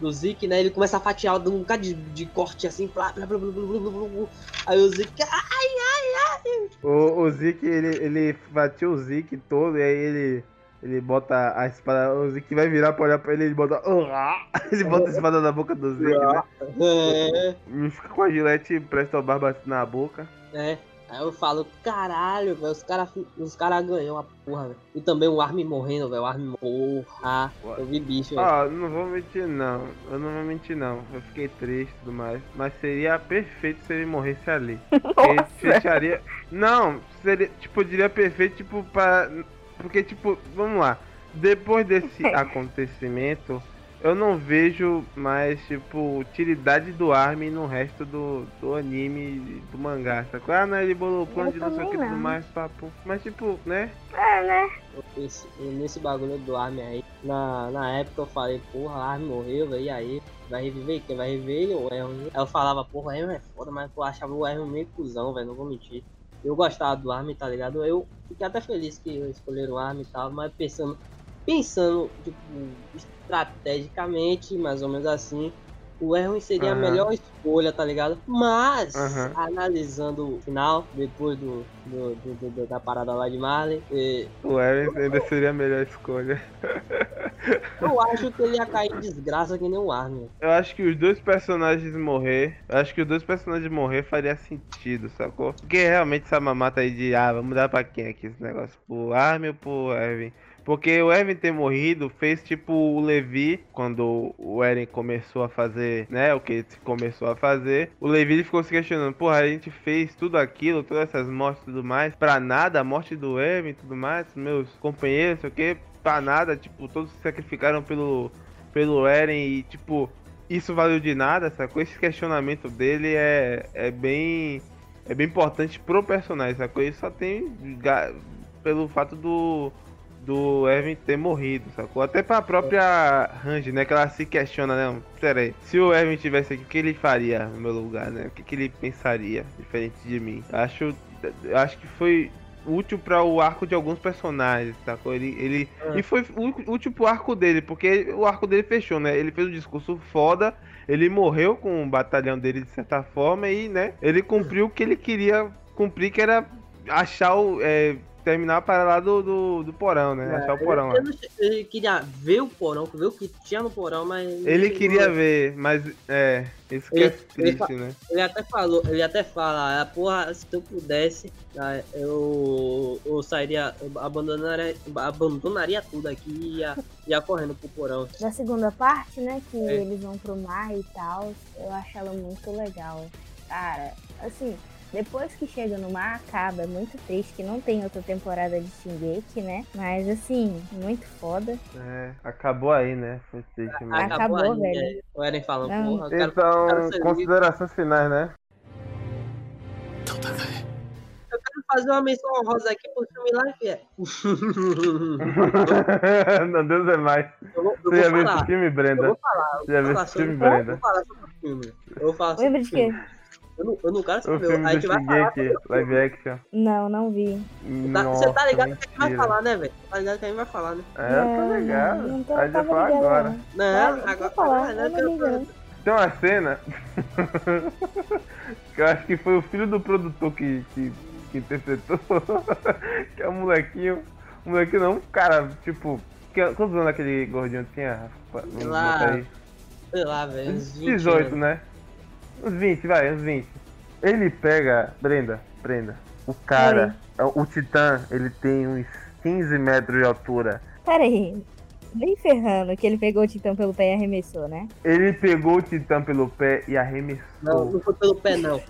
do zik né? Ele começa a fatiar, um bocado de, de corte assim, blá, blá, blá, blá, blá, blá, blá. aí o zik Ai, ai, ai! O, o ele, ele fatia o zik todo, e aí ele. Ele bota a espada, o zik vai virar pra olhar pra ele, ele bota. Ele bota a espada na boca do zik né? É. Fica com a gilete presta a barba assim na boca. É. Aí eu falo, caralho, velho, os caras os cara ganhou a porra, velho. E também o Armin morrendo, velho, o Armin, porra. Eu vi bicho, velho. Ah, não vou mentir não. Eu não vou mentir não. Eu fiquei triste e tudo mais. Mas seria perfeito se ele morresse ali. Ele fecharia. Não, seria, tipo, diria perfeito, tipo, para. Porque, tipo, vamos lá. Depois desse acontecimento, eu não vejo mais, tipo, utilidade do Armin no resto do, do anime, do mangá, sacou? Ah, não, ele bolou o plano de não sei o que tudo mais, papo. Mas, tipo, né? É, né? Esse, nesse bagulho do Armin aí, na, na época eu falei, porra, o Armin morreu, velho, e aí? Vai reviver quem? Vai reviver ele ou o Erwin? Aí eu falava, porra, o Erwin é foda, mas eu achava o Erwin meio cuzão, velho, não vou mentir. Eu gostava do Armin, tá ligado? Eu fiquei até feliz que escolheram o Armin e tal, mas pensando, pensando, tipo, estrategicamente, mais ou menos assim, o Erwin seria Aham. a melhor escolha, tá ligado? Mas, Aham. analisando o final, depois do, do- do- do- da parada lá de Marley, eh, O Eren ainda seria a melhor escolha. eu acho que ele ia cair em desgraça que nem o Armin. Eu acho que os dois personagens morrer. Eu acho que os dois personagens morrer faria sentido, sacou? Porque realmente essa mamata aí de ah, vamos dar pra quem aqui esse negócio? Pro Armin ou pro Erwin? Porque o Erwin ter morrido fez tipo o Levi, quando o Eren começou a fazer, né, o que ele começou a fazer, o Levi ele ficou se questionando, porra, a gente fez tudo aquilo, todas essas mortes e tudo mais, pra nada, a morte do Erwin e tudo mais, meus companheiros, sei o que, pra nada, tipo, todos se sacrificaram pelo, pelo Eren e, tipo, isso valeu de nada, sacou? Esse questionamento dele é, é bem é bem importante pro personagem, sacou? Ele só tem pelo fato do do Erwin ter morrido, sacou? Até pra própria Range, né? Que ela se questiona, né? Pera aí, se o Erwin tivesse aqui, o que ele faria no meu lugar, né? O que, que ele pensaria diferente de mim? Acho, acho que foi útil para o arco de alguns personagens, sacou? Ele, ele É. e foi útil pro arco dele, porque o arco dele fechou, né? Ele fez um discurso foda, ele morreu com o batalhão dele de certa forma e, né? Ele cumpriu o que ele queria cumprir, que era achar o é, terminar a parada lá do, do, do porão, né? achar o porão lá. Não ele queria ver o porão, ver o que tinha no porão, mas. Ele não- queria ver, mas é, isso que é Ele- ele triste, né? Ele até falou, ele até fala, ah, porra, se eu pudesse, ah, eu, eu sairia, eu abandonaria, abandonaria tudo aqui e ia, ia correndo pro porão. Da segunda parte, né? Que É. eles vão pro mar e tal. Eu acho ela muito legal. Cara, assim, depois que chega no mar, acaba. É muito triste que não tem outra temporada de Shingeki, né? Mas assim, muito foda. É, acabou aí, né? Foi triste, mas... Acabou, aí, velho. é, O Eren falando, Não. porra, eu quero, eu Então, quero considerações finais, né? quero fazer uma menção honrosa aqui pro filme Life é. Não, Deus é mais. Eu vou, eu Você já vou viu esse filme, Eu Brenda? vou falar. Você já viu esse filme, sobre- eu Brenda? vou falar sobre o filme. Eu vou falar sobre Lembra o de filme. Eu não, eu não quero O saber. filme A do gente vai falar. Live action. Não, não vi. Tá- Você tá ligado que a gente vai mentira. falar, né, velho? Tá ligado que a gente vai falar, né? É, eu tô Não, ligado. Não tô, a gente vai falar agora. não. Não, Vai, agora. vou falar, não ligo, não. Tem uma cena que eu acho que foi o filho do produtor que, que, que interpretou. que é o molequinho. O molequinho não, um cara, tipo. que- Quantos anos aquele gordinho tinha? Vamos lá, botar aí. Sei lá, velho. uns 20 18, anos. né? Uns 20, vai, uns 20. Ele pega. Brenda, Brenda. O cara, o Titã, ele tem uns 15 metros de altura. Pera aí. Nem ferrando que ele pegou o Titã pelo pé e arremessou, né? Ele pegou o Titã pelo pé e arremessou. Não, não foi pelo pé, não.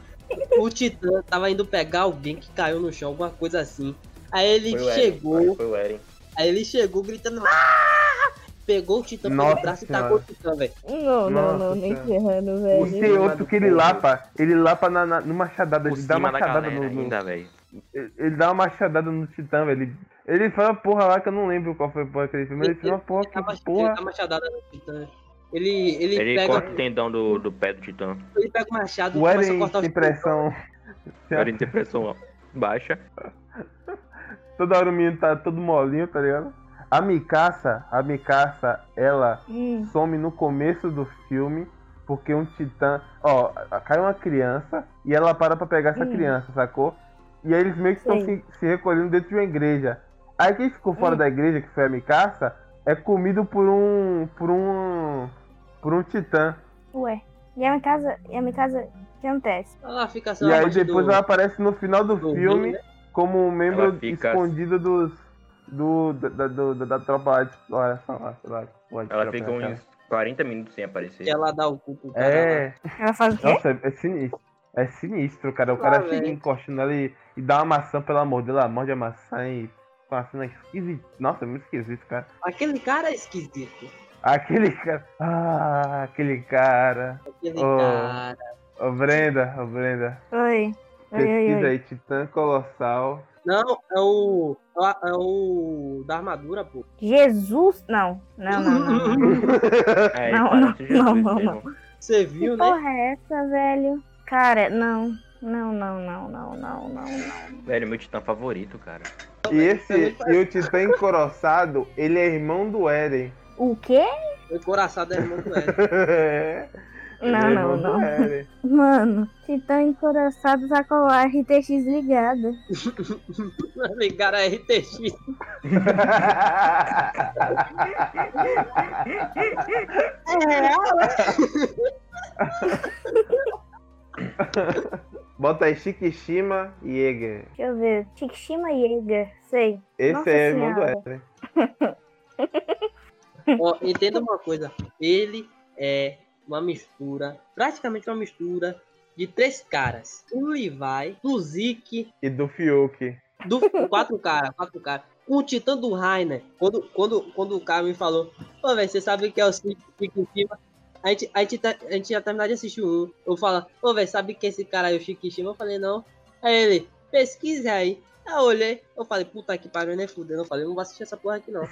O Titã tava indo pegar alguém que caiu no chão, alguma coisa assim. Aí ele Foi o Eren, chegou, Foi o Eren. aí ele chegou gritando. "Ah!" Pegou o Titã Nossa pelo braço Senhora. e tacou o Titã, velho. Não, não, não, Nossa nem ferrando, O velho. tem outro que ele lapa, ele lapa na, na, numa machadada, Por ele dá uma da machadada no, ainda, velho. ele, ele dá uma machadada no Titã, velho. Ele, ele fala uma porra lá que eu não lembro qual foi a porra que ele fez, mas ele fez uma porra Ele que porra. ele dá machadada no Titã. Ele, ele, Ele pega, corta o tendão do, do pé do Titã. ele pega o machado e O começa a cortar os pressão. O Eren tem pressão baixa. Toda hora o menino tá todo molinho, tá ligado? A Mikasa, a Mikasa, ela Hum, some no começo do filme porque um titã. Ó, cai uma criança e ela para pra pegar essa Hum. criança, sacou? E aí eles meio que estão se, se recolhendo dentro de uma igreja. Aí quem ficou fora Hum. da igreja, que foi a Mikasa, é comido por um. por um. por um titã. ué. E a minha casa, e a minha casa, o que acontece? Ela fica assim, E aí depois do, ela aparece no final do do filme rio, né? como um membro fica- escondido dos. Do, da, do- da, da tropa lá de. Olha só lá, sei lá, pode Ela fica uns 40 minutos sem aparecer. Que ela dá o cu pro cara lá. É, Ela faz o quê? Nossa, é, é sinistro. É sinistro, cara. O Ah, cara fica velho. encostando ali e dá uma maçã, pelo amor dele, ela morde a maçã e com a cena esquisita. Nossa, é muito esquisito, cara. Aquele cara é esquisito. Aquele cara. Ah, aquele cara. Aquele Oh. cara. Ô Brenda, ô Brenda. Oi. Oi, oi, Pesquisa oi. aí, Titã Colossal. Não, é o. É o. Da armadura, pô. Jesus? Não, não, não, não. não. É, Não, não, Jesus não. Você Que viu, né? porra é essa, velho? Cara, não. Não, não, não, não, não, não, não. Velho, meu titã favorito, cara. E esse, e o Titã Encoroçado, ele é irmão do Eren. O quê? O coração da irmã do Eren. é Não, é não, não. Mano, Titã encoraçado tá com a RTX ligada. Ligaram a RTX. É real, Bota aí Shikishima Jäger. Deixa eu ver. Tikshima Jäger, sei. Esse Nossa é irmão do. Eren. Ó, entenda uma coisa. Ele é uma mistura, praticamente uma mistura de três caras. O Levi, do Zeke, E do Fiuk. do quatro caras, quatro caras. O Titã do Rainer. Quando, quando, quando o cara me falou, ô, velho, você sabe que é o Zeke em cima? A gente, a, gente tá, a gente já terminou de assistir um. Eu falo, ô, velho, sabe que esse cara é o Shikishima? Eu falei, não. Aí ele, pesquise aí. Aí eu olhei, eu falei, puta que pariu, nem fudendo. Eu falei, não vou assistir essa porra aqui não.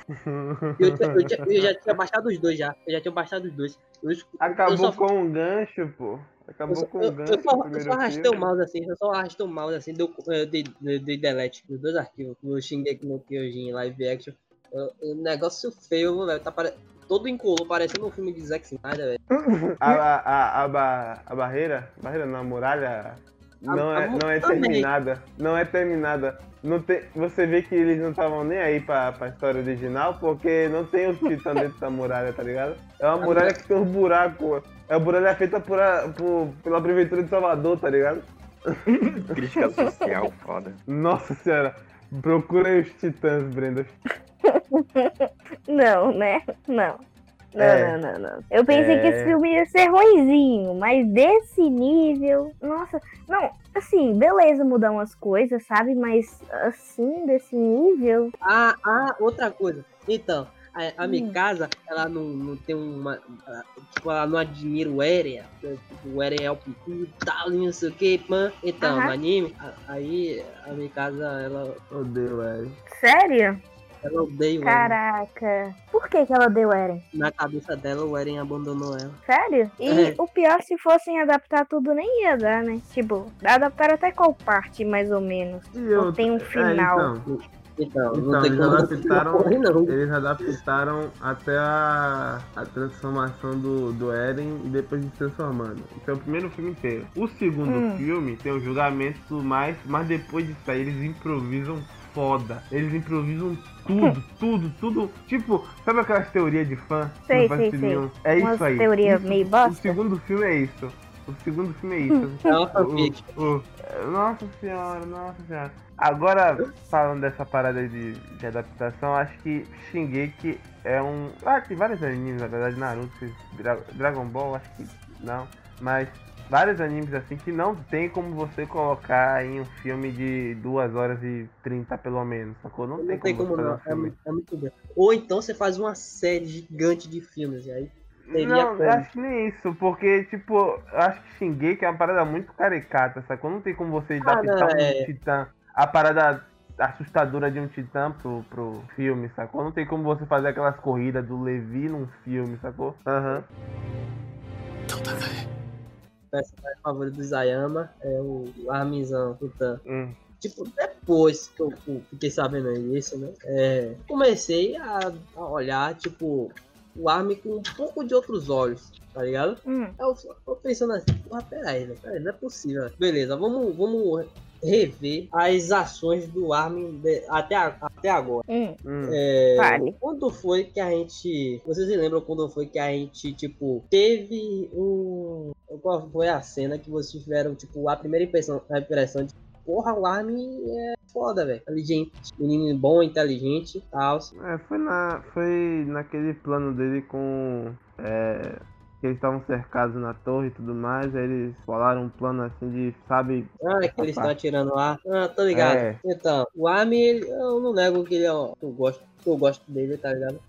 Eu, eu, tinha- eu já tinha baixado os dois já. Eu já tinha baixado os dois. Eu, Acabou eu só, com um gancho, pô. Acabou eu só, com eu, um gancho. eu só, eu só arrastei filme. o mouse assim, eu só arrastei o mouse assim, deu, dei, dei, dei delete nos dois arquivos, no Shingeki no Kyojin live action. Eu- eu- negócio feio, velho. Tá pare... Todo incolor, parecendo um filme de Zack Snyder, velho. A, a, a, a, ba- a barreira, barreira não, a muralha não, A- é, a não é também. terminada. Não é terminada. Não tem, você vê que eles não estavam nem aí pra, pra história original, porque não tem o titã dentro da muralha, tá ligado? É uma muralha que tem um buraco. É uma muralha feita por, a- por- pela prefeitura de Salvador, tá ligado? Crítica social, foda. Nossa senhora. Procura aí os titãs, Brenda. Não, né? Não. Não, É. não, não, não. Eu pensei É. que esse filme ia ser ruimzinho, mas desse nível. Nossa, não, assim, beleza mudar umas coisas, sabe? Mas assim, desse nível. Ah, ah, outra coisa. Então, a, a Hum. Mikasa, ela não, não tem uma. ela- Tipo, ela não admira o Eren. Tipo, o Eren é o picu e tal, não sei o que, pan. Então, Aham. no anime, a- aí a Mikasa, ela, Odeio, velho. Sério? Ela odeia o Eren. Caraca. Por que, que ela deu Eren? Na cabeça dela, o Eren abandonou ela. Sério? E É. o pior, se fossem adaptar tudo, nem ia dar, né? Tipo, adaptaram até qual parte, mais ou menos. Ou tem um final. É, então, Então, Então, eles adaptaram-. Eles adaptaram até a, a transformação do, do Eren e depois de se transformando. Esse é o primeiro filme inteiro. O segundo Hum. filme tem o julgamento mais, mas depois disso aí eles improvisam foda. Eles improvisam tudo, tudo, tudo. Tipo, sabe aquelas teorias de fã? Sei, não faz sei, sei. nenhum? É Umas isso aí. teoria Isso- meio O bosta. segundo filme é isso. O segundo filme é isso. É uma O- fanfic. o- nossa senhora, nossa senhora. Agora, falando dessa parada de, de adaptação, acho que Shingeki é um. Ah, tem vários animes, na verdade, Naruto, Dra- Dragon Ball, acho que não. Mas vários animes assim que não tem como você colocar em um filme de 2 horas e 30 pelo menos, sacou? Não, Não tem como você fazer não. um É, é muito bem. Ou então você faz uma série gigante de filmes. E aí Teria Não, como. eu acho que nem isso, porque, tipo, eu acho que Shingeki é uma parada muito caricata, sacou? Não tem como você Ah, adaptar um é. titã, a parada assustadora de um titã pro, pro filme, sacou? Não tem como você fazer aquelas corridas do Levi num filme, sacou? Aham. O personagem favorito do Isayama é o Armizão, Titã. Hum. Tipo, depois que eu eu fiquei sabendo isso, né? é, comecei a, a olhar, tipo, o Armin com um pouco de outros olhos, tá ligado? Hum, Eu tô pensando assim, porra, peraí, né? Peraí, não é possível. velho. Beleza, vamos, vamos rever as ações do Armin de- até, a- até agora. hum. Hum. É. Quando foi que a gente. Vocês se lembram quando foi que a gente, tipo, teve um. Qual foi a cena que vocês tiveram, tipo, a primeira impressão, a impressão de. Porra, o Armin é foda, velho. Inteligente. Menino bom, inteligente tal. É, foi, na, foi naquele plano dele com. É, que eles estavam cercados na torre e tudo mais, aí eles falaram um plano assim de, sabe, Ah, é que eles estão atirando lá. Ah, tô ligado. É. Então, o Armin, ele- eu não nego que ele é. Eu gosto, eu gosto dele, tá ligado?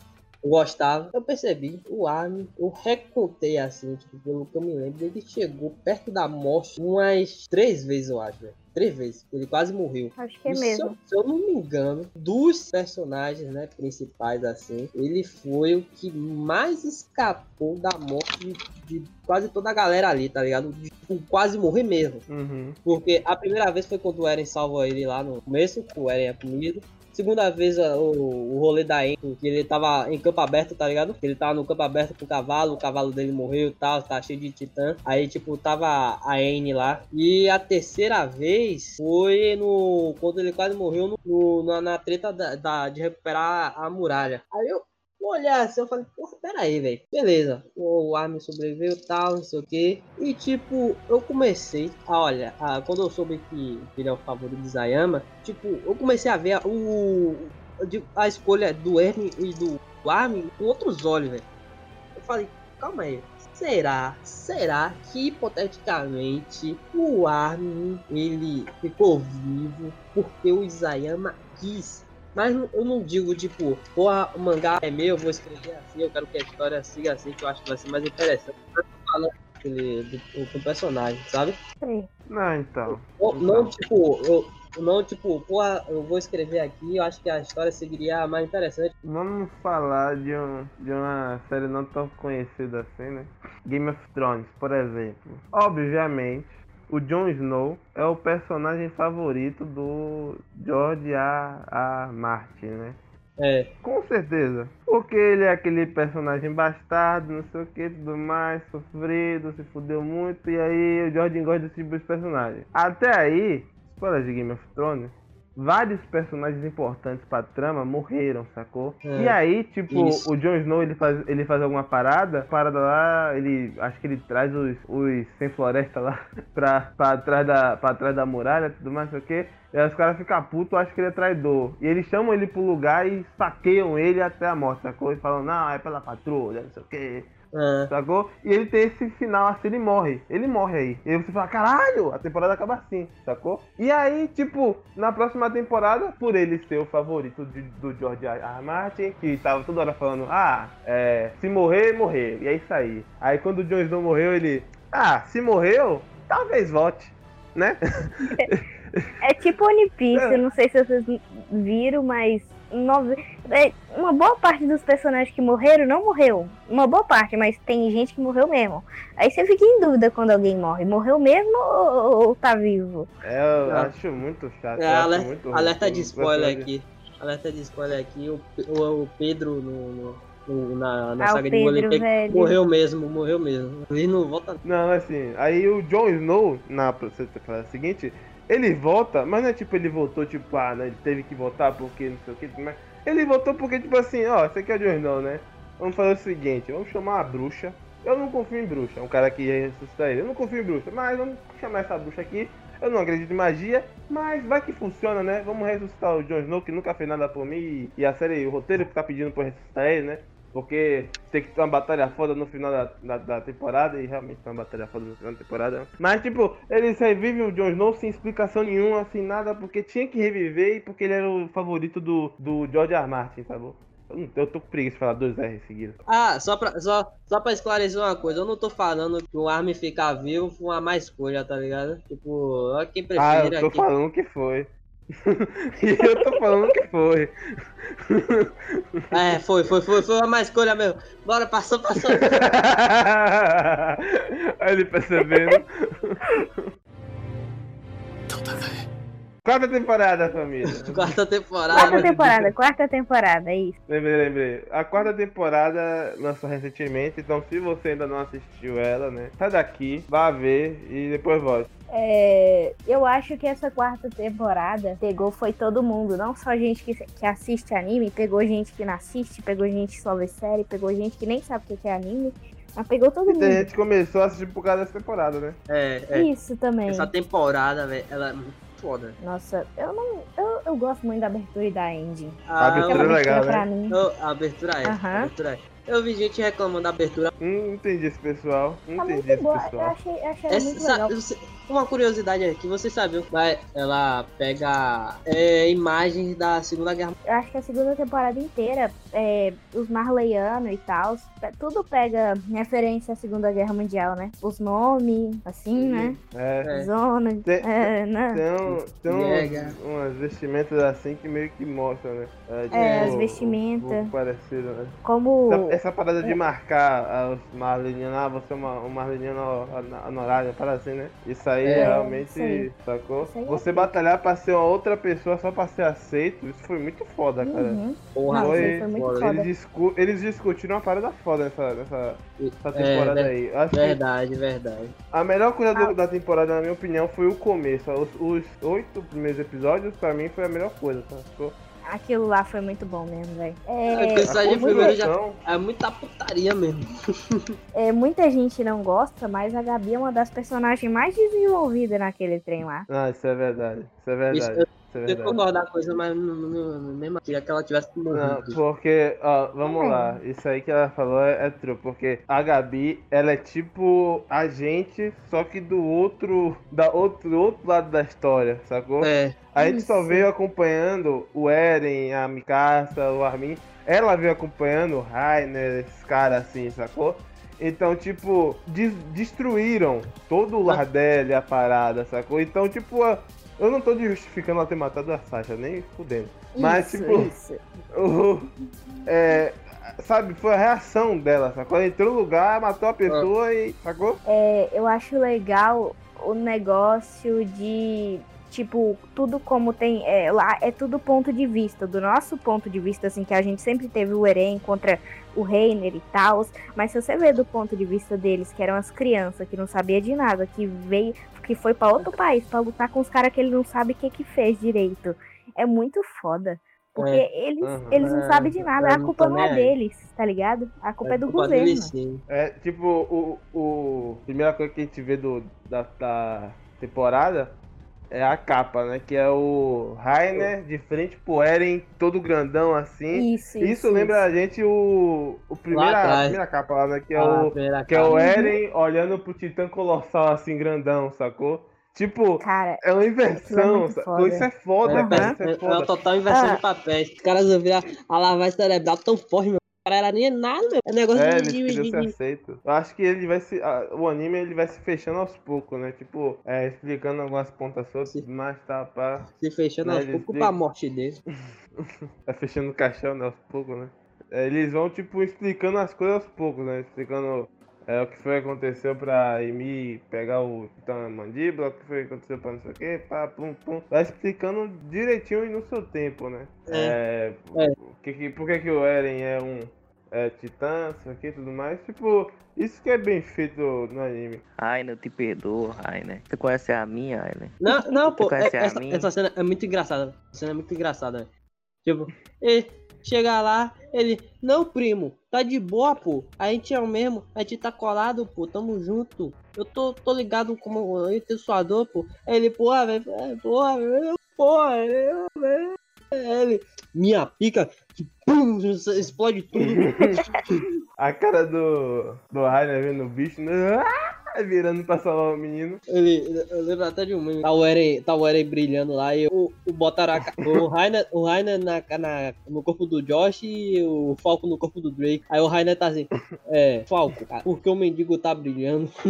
Eu gostava. Eu percebi, o Armin, eu recontei assim, tipo, pelo que eu me lembro, ele chegou perto da morte umas três vezes, eu acho, velho. Três vezes. Ele quase morreu. Acho que é E se mesmo. eu- Se eu não me engano, dos personagens, né, principais assim, ele foi o que mais escapou da morte de, de quase toda a galera ali, tá ligado? De tipo, quase morrer mesmo. Uhum. Porque a primeira vez foi quando o Eren salva ele lá no começo, que o Eren é comido. Segunda vez o, o rolê da Enco, que ele tava em campo aberto, tá ligado? Ele tava no campo aberto com o cavalo, o cavalo dele morreu e tal, tá cheio de titã. Aí, tipo, tava a Anne lá. E a terceira vez foi no. Quando ele quase morreu no, no na, na, treta da, da, de recuperar a muralha. Aí eu olhar assim, eu falei, porra, pera aí, velho. Beleza, o Armin sobreviveu e tal, não sei o que. E tipo, eu comecei a, olha, a, quando eu soube que ele é o favorito de Zayama, tipo, eu comecei a ver o, a escolha do Ernie e do Armin com outros olhos, velho. Eu falei, calma aí. Será, será que hipoteticamente o Armin ele ficou vivo porque o Isayama quis mas eu não digo, tipo, porra, o mangá é meu, eu vou escrever assim, eu quero que a história siga assim, que eu acho que vai ser mais interessante. Falando do, do, do personagem, sabe? Sim. Não, então. Não, não tipo, eu, não, tipo, porra, eu vou escrever aqui, eu acho que a história seguiria mais interessante. Vamos falar de, um, de uma série não tão conhecida assim, né? Game of Thrones, por exemplo. Obviamente, o Jon Snow é o personagem favorito do George A. A. Martin, né? É. Com certeza. Porque ele é aquele personagem bastardo, não sei o que, tudo mais, sofrido, se fudeu muito, e aí o George gosta desse tipo de personagem. Até aí, spoiler de Game of Thrones, vários personagens importantes pra trama morreram, sacou? É, e aí, tipo, isso. o Jon Snow ele faz, ele faz alguma parada, parada lá, ele acho que ele traz os, os sem floresta lá pra, pra, trás da, pra trás da muralha tudo mais, sei o quê. E aí os caras ficam putos, acham que ele é traidor. E eles chamam ele pro lugar e saqueiam ele até a morte, sacou? E falam, não, é pela patrulha, não sei o quê. É. Sacou? E ele tem esse final assim, ele morre. Ele morre aí. E aí você fala, caralho, a temporada acaba assim, sacou? E aí, tipo, na próxima temporada, por ele ser o favorito de, do George R. R. Martin, que tava toda hora falando, ah, é, se morrer, morrer. E é isso aí. Aí quando o Jon Snow morreu, ele, ah, se morreu, talvez volte, né? É tipo One Piece, é. não sei se vocês viram, mas nove... É, uma boa parte dos personagens que morreram não morreu. Uma boa parte, mas tem gente que morreu mesmo. Aí você fica em dúvida quando alguém morre. Morreu mesmo ou, ou tá vivo? É, eu ah. acho muito chato. É, alerta, muito alerta de spoiler aqui. Alerta de spoiler aqui. O, o, o Pedro no, no, na, na ah, saga de Golem morreu mesmo, morreu mesmo. Ele não volta. Não, assim, aí o Jon Snow, na você fala o seguinte, ele volta, mas não é tipo ele voltou, tipo, ah, né, ele teve que voltar porque não sei o que, mas ele voltou porque, tipo assim, ó, você quer é o jornal, né? Vamos fazer o seguinte, vamos chamar a bruxa. Eu não confio em bruxa, é um cara que ia ressuscitar ele. Eu não confio em bruxa, mas vamos chamar essa bruxa aqui. Eu não acredito em magia, mas vai que funciona, né? Vamos ressuscitar o Jon Snow, que nunca fez nada por mim. E a série, o roteiro que tá pedindo pra ressuscitar ele, né? Porque tem que ter uma batalha foda no final da, da, da, temporada, e realmente tem uma batalha foda no final da temporada. Mas, tipo, eles revivem o Jon Snow sem explicação nenhuma, sem nada, porque tinha que reviver e porque ele era o favorito do, do George R. Martin, tá bom? Eu, tô com preguiça de falar dois R seguidos. Ah, só pra, só, só pra esclarecer uma coisa, eu não tô falando que o Armin ficar vivo foi uma má escolha, tá ligado? Tipo, quem prefere. Ah, eu tô aqui... falando que foi. e eu tô falando que foi. É, foi, foi, foi, foi uma escolha mesmo. Bora, passou, passou. Aí ele percebendo. Quarta temporada, família. quarta temporada. Quarta temporada, quarta temporada, é isso. Lembrei, lembrei. A quarta temporada lançou recentemente, então se você ainda não assistiu ela, né, sai daqui, vá ver e depois volte. É, eu acho que essa quarta temporada pegou foi todo mundo, não só gente que, que assiste anime, pegou gente que não assiste, pegou gente que só vê série, pegou gente que nem sabe o que é anime, mas pegou todo e mundo. A gente começou a assistir por causa dessa temporada, né? É, é. Isso também. Essa temporada, velho, ela é muito foda. Nossa, eu não. Eu, eu gosto muito da abertura e da ending. Ah, a abertura é legal, né? Mim. a abertura é. Uh -huh. A abertura é. Eu vi gente reclamando da abertura. Hum, entendi esse pessoal. Tá entendi esse boa. pessoal. Eu achei, achei Essa, muito legal. Uma curiosidade aqui, você sabia que ela pega é, imagens da Segunda Guerra Eu acho que a segunda temporada inteira, é, os marleianos e tal, tudo pega referência à Segunda Guerra Mundial, né? Os nomes, assim, Sim. né? É. Zona. Tem, é, né? tem, tem um, umas vestimentas assim que meio que mostram, né? É, as vestimentas. Um parecido, né? Como. Essa, essa parada de marcar ah, os marlenianos, ah, você é uma, um marleniano honorário, para assim, né? Isso aí É, realmente, aí. sacou? Aí é você batalhar pra ser uma outra pessoa só pra ser aceito, isso foi muito foda, cara. Uhum. Porra, foi- foi muito foda. Eles, discu eles discutiram uma parada foda nessa, nessa, nessa É, temporada ver- aí. Acho verdade, verdade. a melhor coisa do- Ah. da temporada, na minha opinião, foi o começo. Os, os oito primeiros episódios, pra mim, foi a melhor coisa, tá? Aquilo lá foi muito bom mesmo, velho. É, É, a de primeiro já é muita putaria mesmo. é, muita gente não gosta, mas a Gabi é uma das personagens mais desenvolvidas naquele trem lá. Ah, isso é verdade. Isso é verdade. Isso- É Eu verdade. concordar com coisa, mas não- não- não- mesmo queria que ela tivesse Não, morrido. porque, ó, vamos lá. Isso aí que ela falou é, é true, porque a Gabi, ela é tipo a gente, só que do outro, da outro, outro lado da história, sacou? É, A gente só veio acompanhando o Eren, a Mikasa, o Armin. Ela veio acompanhando o Rainer, esses caras assim, sacou? Então, tipo, des- destruíram todo o lar dela e a parada, sacou? Então, tipo, a- eu não tô justificando ela ter matado a Sasha, nem fudendo. Mas, isso, tipo, isso. o- é, sabe, foi a reação dela, sacou? Ela entrou no lugar, matou a pessoa e. sacou? É, eu acho legal o negócio de tipo tudo como tem é, lá é tudo ponto de vista do nosso ponto de vista assim que a gente sempre teve o Eren contra o Reiner e tal mas se você vê do ponto de vista deles que eram as crianças que não sabia de nada que veio que foi pra outro país pra lutar com os caras que ele não sabe o que que fez direito é muito foda porque eles, Uhum. eles não É, sabem de nada, a culpa não é deles, tá ligado? A culpa é, do culpa governo. dele, sim. É, tipo, o, o. Primeira coisa que a gente vê do, da, da temporada é a capa, né? Que é o Rainer de frente pro Eren, todo grandão assim. Isso, Isso, isso. lembra a gente o. o primeira, a primeira capa lá, né? Que é Ah, o. Que é o. Eren olhando pro Titã Colossal assim, grandão, sacou? Tipo, Cara, é uma é inversão. muito sacou? foda. Isso é foda, É, cara. é, Isso é, é é uma total inversão Ah. de papéis. Os caras viram a lavagem cerebral tão forte, cara era nem nada, meu. É negócio É, de, eles de, de, aceitos. Eu acho que ele vai se. ah, O anime ele vai se fechando aos poucos, né? Tipo, é, explicando algumas pontas soltas, mas tá, pá. se fechando Né, aos poucos pra morte dele. Tá fechando o caixão, né? Aos poucos, né? É, eles vão, tipo, explicando as coisas aos poucos, né? Explicando é, o que foi que aconteceu pra Amy pegar o titã mandíbula, o que foi que aconteceu pra não sei o que, pá, pum, pum. Vai explicando direitinho e no seu tempo, né? É. É. o que que- por que, que o Eren é um é, titã, isso aqui e tudo mais. Tipo, isso que é bem feito no anime. Rainer, eu te perdoo, Rainer. Você conhece a minha, Rainer? Não, não, pô, conhece é- a essa, minha? essa cena é muito engraçada. Essa cena é muito engraçada, velho. Tipo, ele chega lá, ele, não, primo, tá de boa, pô. A gente é o mesmo, a gente tá colado, pô, tamo junto. Eu tô, tô ligado como eu tenho sua pô. Ele, porra, velho, porra, velho, porra, velho. Ele, minha pica, pum, explode tudo. A cara do, do Rainer vendo o bicho, né? Ah, virando pra salvar o menino. Ele, eu lembro até de um. Tá o Eren, tá o Eren brilhando lá e o, o botaram a ca- o Rainer, o Rainer na, na, no corpo do Josh e o Falco no corpo do Drake. Aí o Rainer tá assim, é, Falco, cara, porque o mendigo tá brilhando.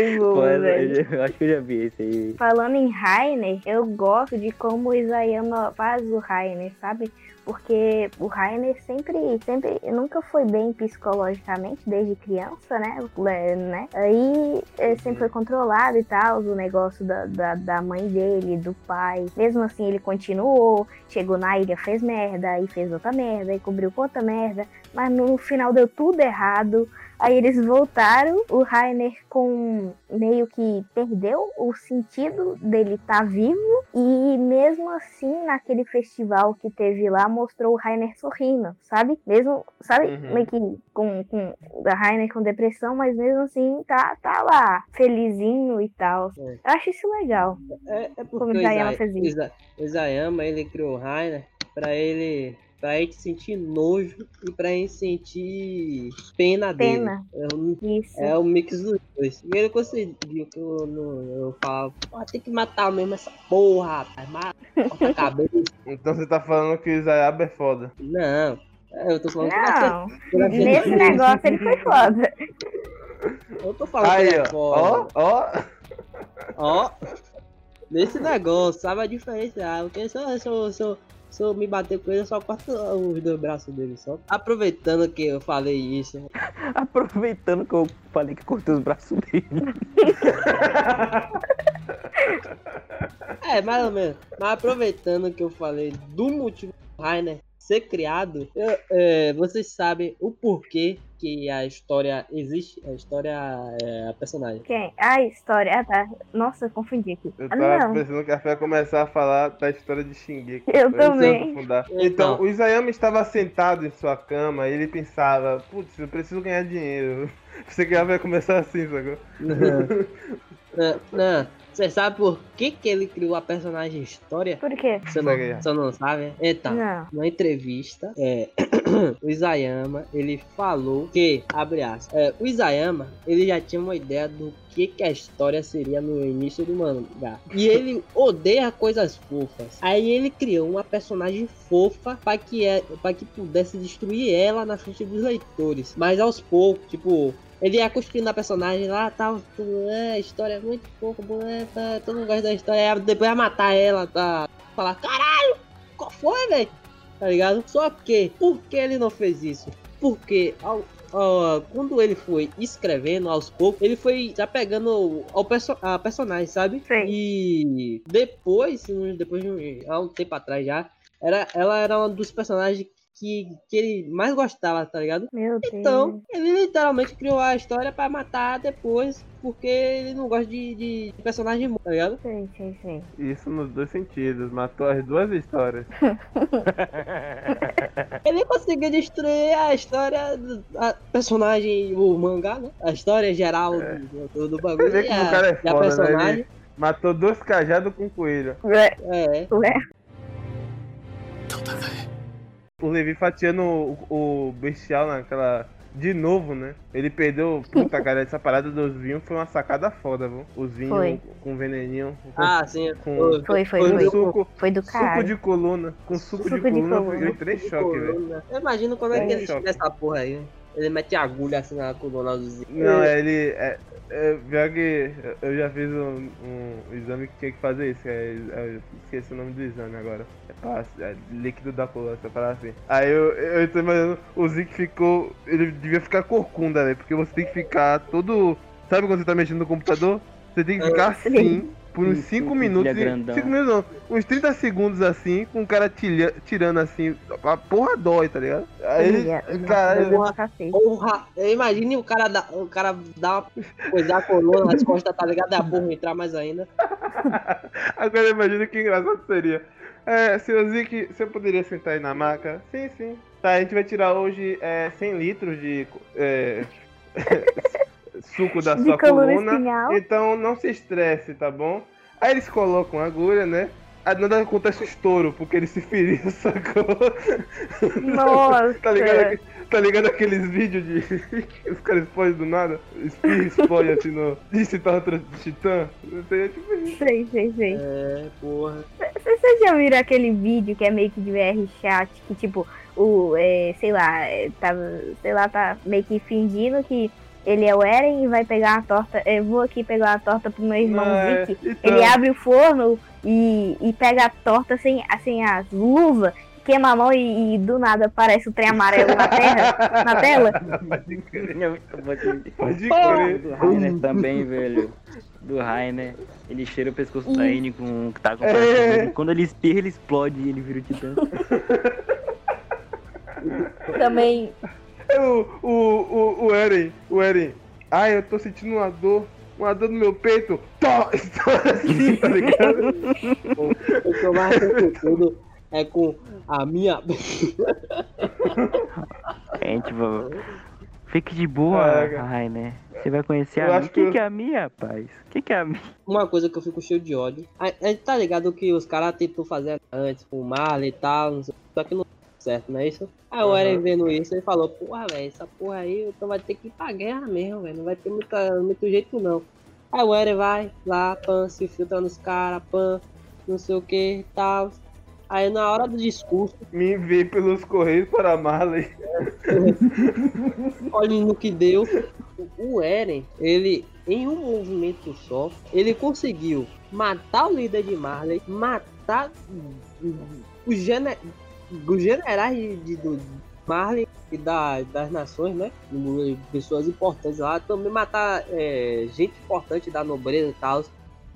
Foi boa, Pô, essa- velho. eu acho que eu já vi esse aí. Falando em Rainer, eu gosto de como o Isayama faz o Rainer, sabe? Porque o Rainer sempre, sempre, nunca foi bem psicologicamente desde criança, né? Né? Aí ele sempre foi controlado e tal, o negócio da, da, da mãe dele, do pai. Mesmo assim, ele continuou, chegou na ilha, fez merda, aí fez outra merda, aí cobriu com outra merda. Mas no final deu tudo errado. Aí eles voltaram, o Rainer com meio que perdeu o sentido dele estar vivo e mesmo assim naquele festival que teve lá mostrou o Rainer sorrindo, sabe? Mesmo, sabe, Uhum. meio que com, com a Rainer com depressão, mas mesmo assim tá, tá lá felizinho e tal. É. Eu acho isso legal. É, é porque Como o Isayama Isa- fez isso. Isayama, ele criou o Rainer pra ele... Pra gente sentir nojo e pra gente sentir pena, Pena. dele. É um Isso. É o mix dos dois. E ele conseguiu que eu, não, eu falava, "Pô, tem que matar mesmo essa porra, rapaz. Mata, a cabeça. Então você tá falando que o Isayaba é foda. Não. Eu tô falando que Não, é nesse negócio ele foi foda. Eu tô falando que Aí, ele é ó. foda. Ó, ó. Ó. nesse negócio, sabe a diferença? Ah, porque se eu, se, eu, se, eu, se eu me bater com ele, eu só corto os dois braços dele só. Aproveitando que eu falei isso. Aproveitando que eu falei que cortei os braços dele. É, mais ou menos. Mas aproveitando que eu falei do motivo do Rainer ser criado, eu, é, vocês sabem o porquê que a história existe? A história é a personagem. Quem? A história. Ah, tá. Nossa, eu confundi aqui. Eu Ah, tava não. pensando que a Fé começar a falar da história de Shingeki. Eu também. Então. Então, o Isayama estava sentado em sua cama e ele pensava, putz, eu preciso ganhar dinheiro. Você que já vai começar assim, sacou? não, não. Você sabe por que, que ele criou a personagem História? Por quê? Você não, você não sabe? né? Então, Não. numa entrevista, é, o Isayama, ele falou que, abre aspas, é, o Isayama, ele já tinha uma ideia do que, que a história seria no início do mangá. E ele odeia coisas fofas. Aí ele criou uma personagem fofa para que, é, pra que pudesse destruir ela na frente dos leitores. Mas aos poucos, tipo, ele ia construindo a personagem lá, tal, tudo, é, a história é muito fofa, é, tá, todo mundo gosta da história, depois ia matar ela, tá, falar, caralho, qual foi, velho? Tá ligado? Só que, por que ele não fez isso? Porque ao, ao- quando ele foi escrevendo aos poucos, ele foi já pegando ao perso a personagem, sabe? Sim. E depois, depois de um, há um tempo atrás já, era, ela era um dos personagens que, que ele mais gostava, tá ligado? Meu Deus. Então, ele literalmente criou a história pra matar depois, porque ele não gosta de, de personagem morto, tá ligado? Sei, sei, sei. Isso nos dois sentidos, matou as duas histórias. Ele conseguiu destruir a história do a personagem, o mangá, né? A história geral do, do, do bagulho. Você vê e como a, o cara é foda, né? personagem. Ele matou dois cajados com um coelho. Ué, É, ué. O Levi fatiando o, o bestial naquela. De novo, né? Ele perdeu. Puta, cara, essa parada dos vinhos foi uma sacada foda, viu? Os vinhos Foi. com veneninho. Com ah, sim. Com- Foi, Foi, foi, Com foi. suco, Foi do suco caralho. de coluna. Com suco, de Suco de coluna, coluna. eu entrei em choque, velho. Eu imagino como é que Trem ele choque. tira essa porra aí. Ele mete agulha assim na coluna do Zinho. Não, é, ele. É, é, pior que eu já fiz um, um exame que tinha que fazer isso. É, é, eu esqueci o nome do exame agora. É, pra, é líquido da coluna, essa parada assim. Aí eu, eu tô imaginando, o Zic ficou. Ele devia ficar corcunda, velho. Porque você tem que ficar todo. Sabe quando você tá mexendo no computador? Você tem que ficar Sim. assim. Por uns Sim, 5 sim, minutos. grandão. cinco minutos não. Uns 30 segundos assim, com o cara tilha- tirando assim. A porra dói, tá ligado? Aí ia pra cacete. Porra, eu imagine o cara dá, o cara dá uma coisa a coluna nas costas, tá ligado? E a porra entrar mais ainda. Agora imagina que engraçado seria. É, seu Zik, você poderia sentar aí na maca? Sim, sim. Tá, a gente vai tirar hoje é, 100 litros de é, suco da De sua coluna espinhal. Então não se estresse, tá bom? Aí eles colocam a agulha, né? Aí nada acontece o estouro, porque ele se feriu, sacou? Nossa. Tá ligado, tá ligado aqueles vídeos de. que os caras explodem do nada? Espirra explode assim no. De de titã? Não sei, é tipo isso. Sei, sei, sei. É, porra. Vocês já viram aquele vídeo que é meio que de VR chat, que tipo, o, é, sei lá, é, tá, sei lá, tá meio que fingindo que ele é o Eren e vai pegar uma torta. Eu vou aqui pegar uma torta pro meu irmão é, Vic. então. Ele abre o forno e, e pega a torta sem, sem as luvas, queima a mão e, e do nada aparece o trem amarelo na terra, na tela. Pode crer. É Pode crer. Do Rainer também, velho. Do Rainer. Ele cheira o pescoço da N com que tá com É. Quando ele espirra, ele explode e ele vira o titã. Também. É o, o, o, o Eren, o Eren. Ai, eu tô sentindo uma dor, uma dor no meu peito. Tó, estoura assim, tá ligado? O que eu mais tenho com tudo é com a minha. Gente, fique de boa, Caraca. Rainer. Você vai conhecer Eu a minha. acho O que, que- que é a minha, rapaz? O que, que é a minha? Uma coisa que eu fico cheio de ódio. A, a gente tá ligado que os caras tentou fazer antes com o Marley e tal, não sei, só que não certo, não é isso? Aí o. Eren vendo isso, ele falou, porra, velho, essa porra aí, então vai ter que ir pra guerra mesmo, velho. Não vai ter muita, muito jeito não. Aí o Eren vai lá, pan, se filtra nos caras, pan, não sei o que tal. Aí na hora do discurso, Me enviei pelos correios para Marley. olha no que deu. o Eren, ele, em um movimento só, ele conseguiu matar o líder de Marley, matar os, gener, os generais de, de, do Marley e da, das nações, né? Pessoas importantes lá, também matar é, gente importante da nobreza e tal,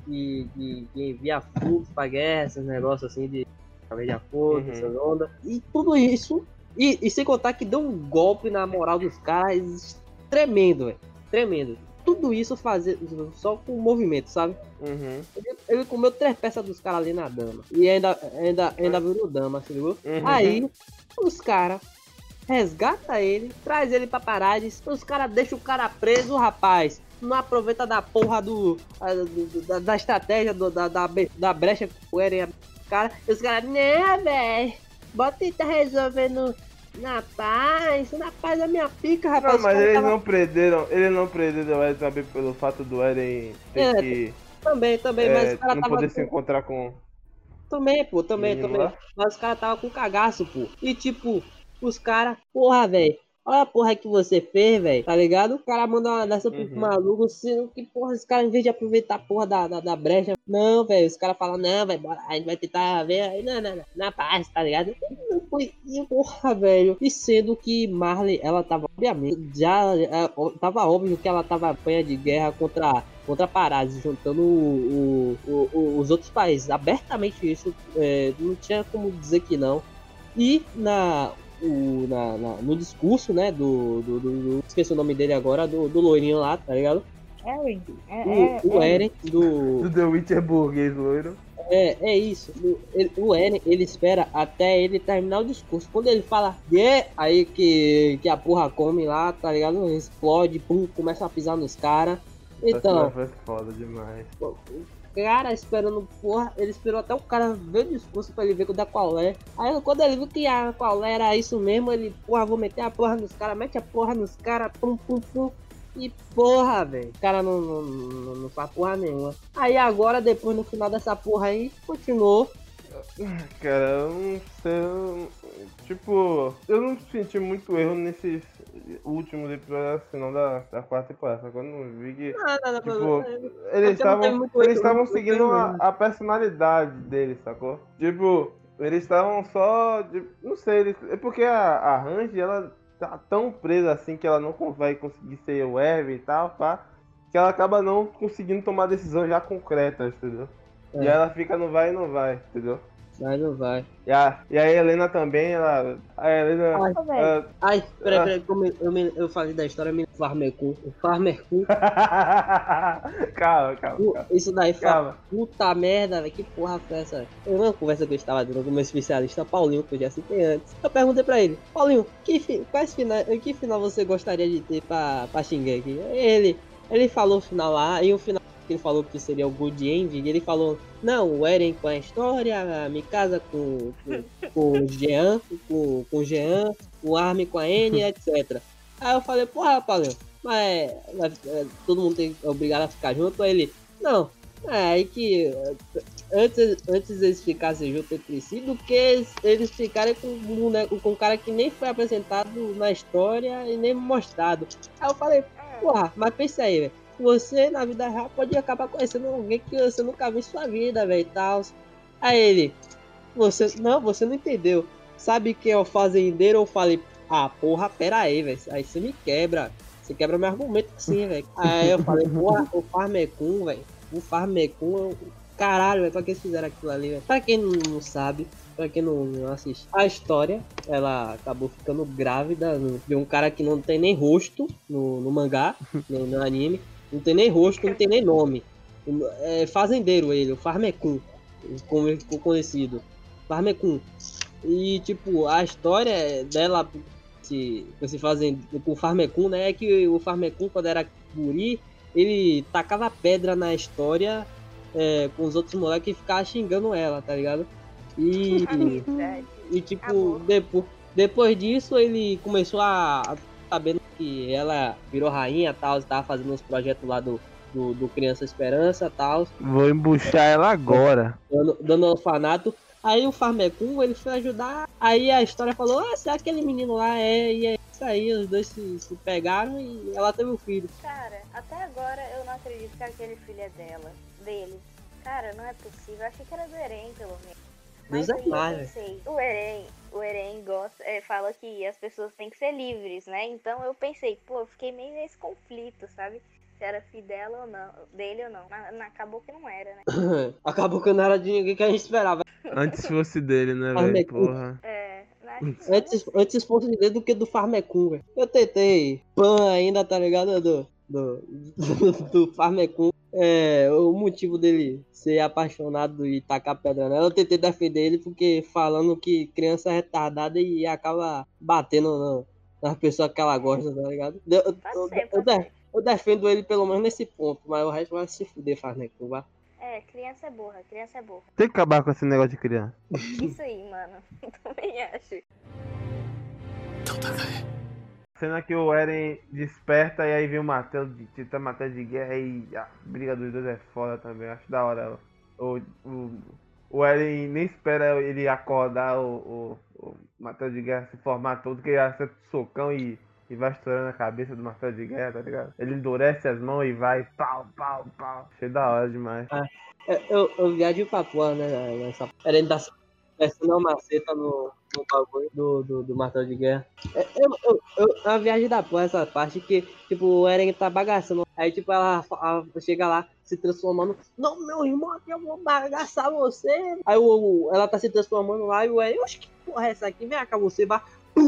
e, e, e enviar frutos pra guerra, esses negócios assim de de acordo, uhum. essas ondas. E tudo isso e, e, sem contar que deu um golpe na moral dos caras tremendo, véio, tremendo. Tudo isso fazer só com movimento, sabe? Uhum. Ele, ele, comeu três peças dos caras ali na dama. E ainda, ainda, ainda virou dama, viu? Uhum. Aí os caras resgata ele, traz ele pra parades, os caras deixam o cara preso, rapaz. Não aproveita da porra do. da, da estratégia do, da, da, da brecha que o Eren cara. Os caras, né, velho? Bota e tá resolvendo na paz, na paz da minha pica, rapaz. Não, mas eles tava... não prenderam, eles não prenderam o Eren também pelo fato do Eren ter é, que. Também, também, é, mas os caras não tava. poder se encontrar com. Também, pô, também, também. Lá. Mas os caras tava com cagaço, pô. E tipo, os caras, porra, velho. Olha a porra que você fez, velho. Tá ligado? O cara manda uma dessa pro uhum. maluco, sendo que, porra, esse cara, em vez de aproveitar a porra da, da, da brecha, não, velho. Os caras falam, não, velho, a gente vai tentar ver aí, não, não, na paz, tá ligado? Não foi, porra, velho. E sendo que Marley, ela tava, obviamente, já, é, tava óbvio que ela tava apanha de guerra contra contra Parásitos, juntando o, o, o, os outros países. Abertamente isso, é, não tinha como dizer que não. E na o, na, na, no discurso, né, do, do, do, Esqueci o nome dele agora, do, do loirinho lá, tá ligado? Eren. É, o, é, o Eren do. Do The Witcher burguês loiro. É, é isso. O, ele, o Eren, ele espera até ele terminar o discurso. Quando ele fala yeah, aí que, que a porra come lá, tá ligado? Explode, pum, começa a pisar nos caras. Então. Foi foda demais cara esperando, porra, ele esperou até o cara ver o discurso pra ele ver da qual é. Aí quando ele viu que a qual era isso mesmo, ele, porra, vou meter a porra nos caras, mete a porra nos caras, pum, pum, pum. E porra, velho, o cara não, não, não, não faz porra nenhuma. Aí agora, depois no final dessa porra aí, continuou. Cara, eu não sei. Tipo, eu não senti muito erro nesses últimos episódios, assim, não da, da quarta temporada. Quando eu vi que. Não, não, tipo, não, eles estavam. Eles estavam seguindo a, a, personalidade deles, sacou? Tipo, eles estavam só. De, não sei, eles, é porque a, a Range, ela tá tão presa assim que ela não vai conseguir ser o Eve e tal, pá. Que ela acaba não conseguindo tomar decisões já concretas, entendeu? É. E ela fica no vai e não vai, entendeu? Vai, não vai. E a, e a Helena também, ela. A Helena. Ai, ela, ai peraí, peraí, como eu, eu, eu falei da história, me Farmercu. O Farmercu. calma, calma, calma. Isso daí calma. Puta merda, velho. Que porra foi essa? Eu uma conversa que eu estava tendo com o meu especialista, Paulinho, que eu já citei antes. Eu perguntei pra ele, Paulinho, que, quais final, que final você gostaria de ter pra, pra Shingeki? Ele. Ele falou o final lá, e o final que ele falou que seria o Good End, e ele falou, não, o Eren com a história, me casa com, com, com o Jean, com, com o Jean, o Armin com a N, etc. Aí eu falei, porra, Paulinho, mas é, todo mundo tem obrigado a ficar junto? Aí ele, não, é aí que antes, antes eles ficassem juntos entre si do que eles, eles ficarem com, com um cara que nem foi apresentado na história e nem mostrado. Aí eu falei, porra, mas pensa aí, velho você na vida real pode acabar conhecendo alguém que você nunca viu em sua vida, velho, tal. Aí ele, você, não, você não entendeu. Sabe quem é o fazendeiro? Eu falei, ah, porra, pera aí, velho, aí você me quebra. Você quebra meu argumento assim, velho. Aí eu falei, porra, o Farmecum, velho, o Farmecum, caralho, velho, pra que eles fizeram aquilo ali, velho? Pra quem não sabe, pra quem não, não assiste, a história, ela acabou ficando grávida de um cara que não tem nem rosto no, no mangá, no, no anime. Não tem nem rosto, não tem nem nome. É fazendeiro ele, o Farmecum, como ele ficou conhecido. Farmecum. E tipo, a história dela se, se fazem com o Farmecum, né? É que o Farmecum, quando era guri, ele tacava pedra na história é, com os outros moleques e ficava xingando ela, tá ligado? E, e tipo, depois, depois disso ele começou a sabendo que ela virou rainha e tal, estava fazendo uns projetos lá do, do, do Criança Esperança e tal. Vou embuchar ela agora. Dando, dando orfanato. Aí o Farmecum, ele foi ajudar. Aí a história falou: Ah, se aquele menino lá é. E Isso aí, os dois se, se pegaram e ela teve um filho. Cara, até agora eu não acredito que aquele filho é dela, dele. Cara, não é possível. Eu achei que era do Eren, pelo menos. Deus é mais, pensei, o Eren, o Eren gosta, é, fala que as pessoas têm que ser livres, né? Então eu pensei, pô, eu fiquei meio nesse conflito, sabe? Se era filho dela ou não, dele ou não. Mas mas acabou que não era, né? Acabou que não era de ninguém que a gente esperava. Antes fosse dele, né, velho? Porra. É, né? Antes, antes fosse dele do que do Farmecum, velho. Eu tentei. Pan ainda, tá ligado? Do, do, do, do Farmecum. É, o motivo dele ser apaixonado e tacar pedra nela. Eu tentei defender ele porque falando que criança é retardada e acaba batendo no- nas pessoas que ela gosta, tá ligado? Eu, eu, eu, eu defendo ele pelo menos nesse ponto, mas o resto vai se fuder, Farmecum, vai. É, criança é burra, criança é burra. Tem que acabar com esse negócio de criança. Isso aí, mano. Também acho. Cena que o Eren desperta e aí vem o Matheus de Tita Matheus de guerra e a briga dos dois é foda também. Acho da hora. O, o, o Eren nem espera ele acordar o, o, o Matheus de guerra se formar todo, que ele acerta o socão e, e vai estourando a cabeça do Matheus de guerra, tá ligado? Ele endurece as mãos e vai pau, pau, pau. Achei da hora demais. Eu, eu, eu viajo pra porra, né? Nessa... Era ele tá pensando uma maceta no, no bagulho do, do, do martelo de guerra. É, Eu, eu, eu, é uma viagem da porra essa parte que, tipo, o Eren tá bagaçando. Aí, tipo, ela, ela chega lá se transformando. Não, meu irmão, aqui eu vou bagaçar você. Aí o, o- ela tá se transformando lá e o Eren, oxe, que porra é essa aqui? Vem cá, você vai.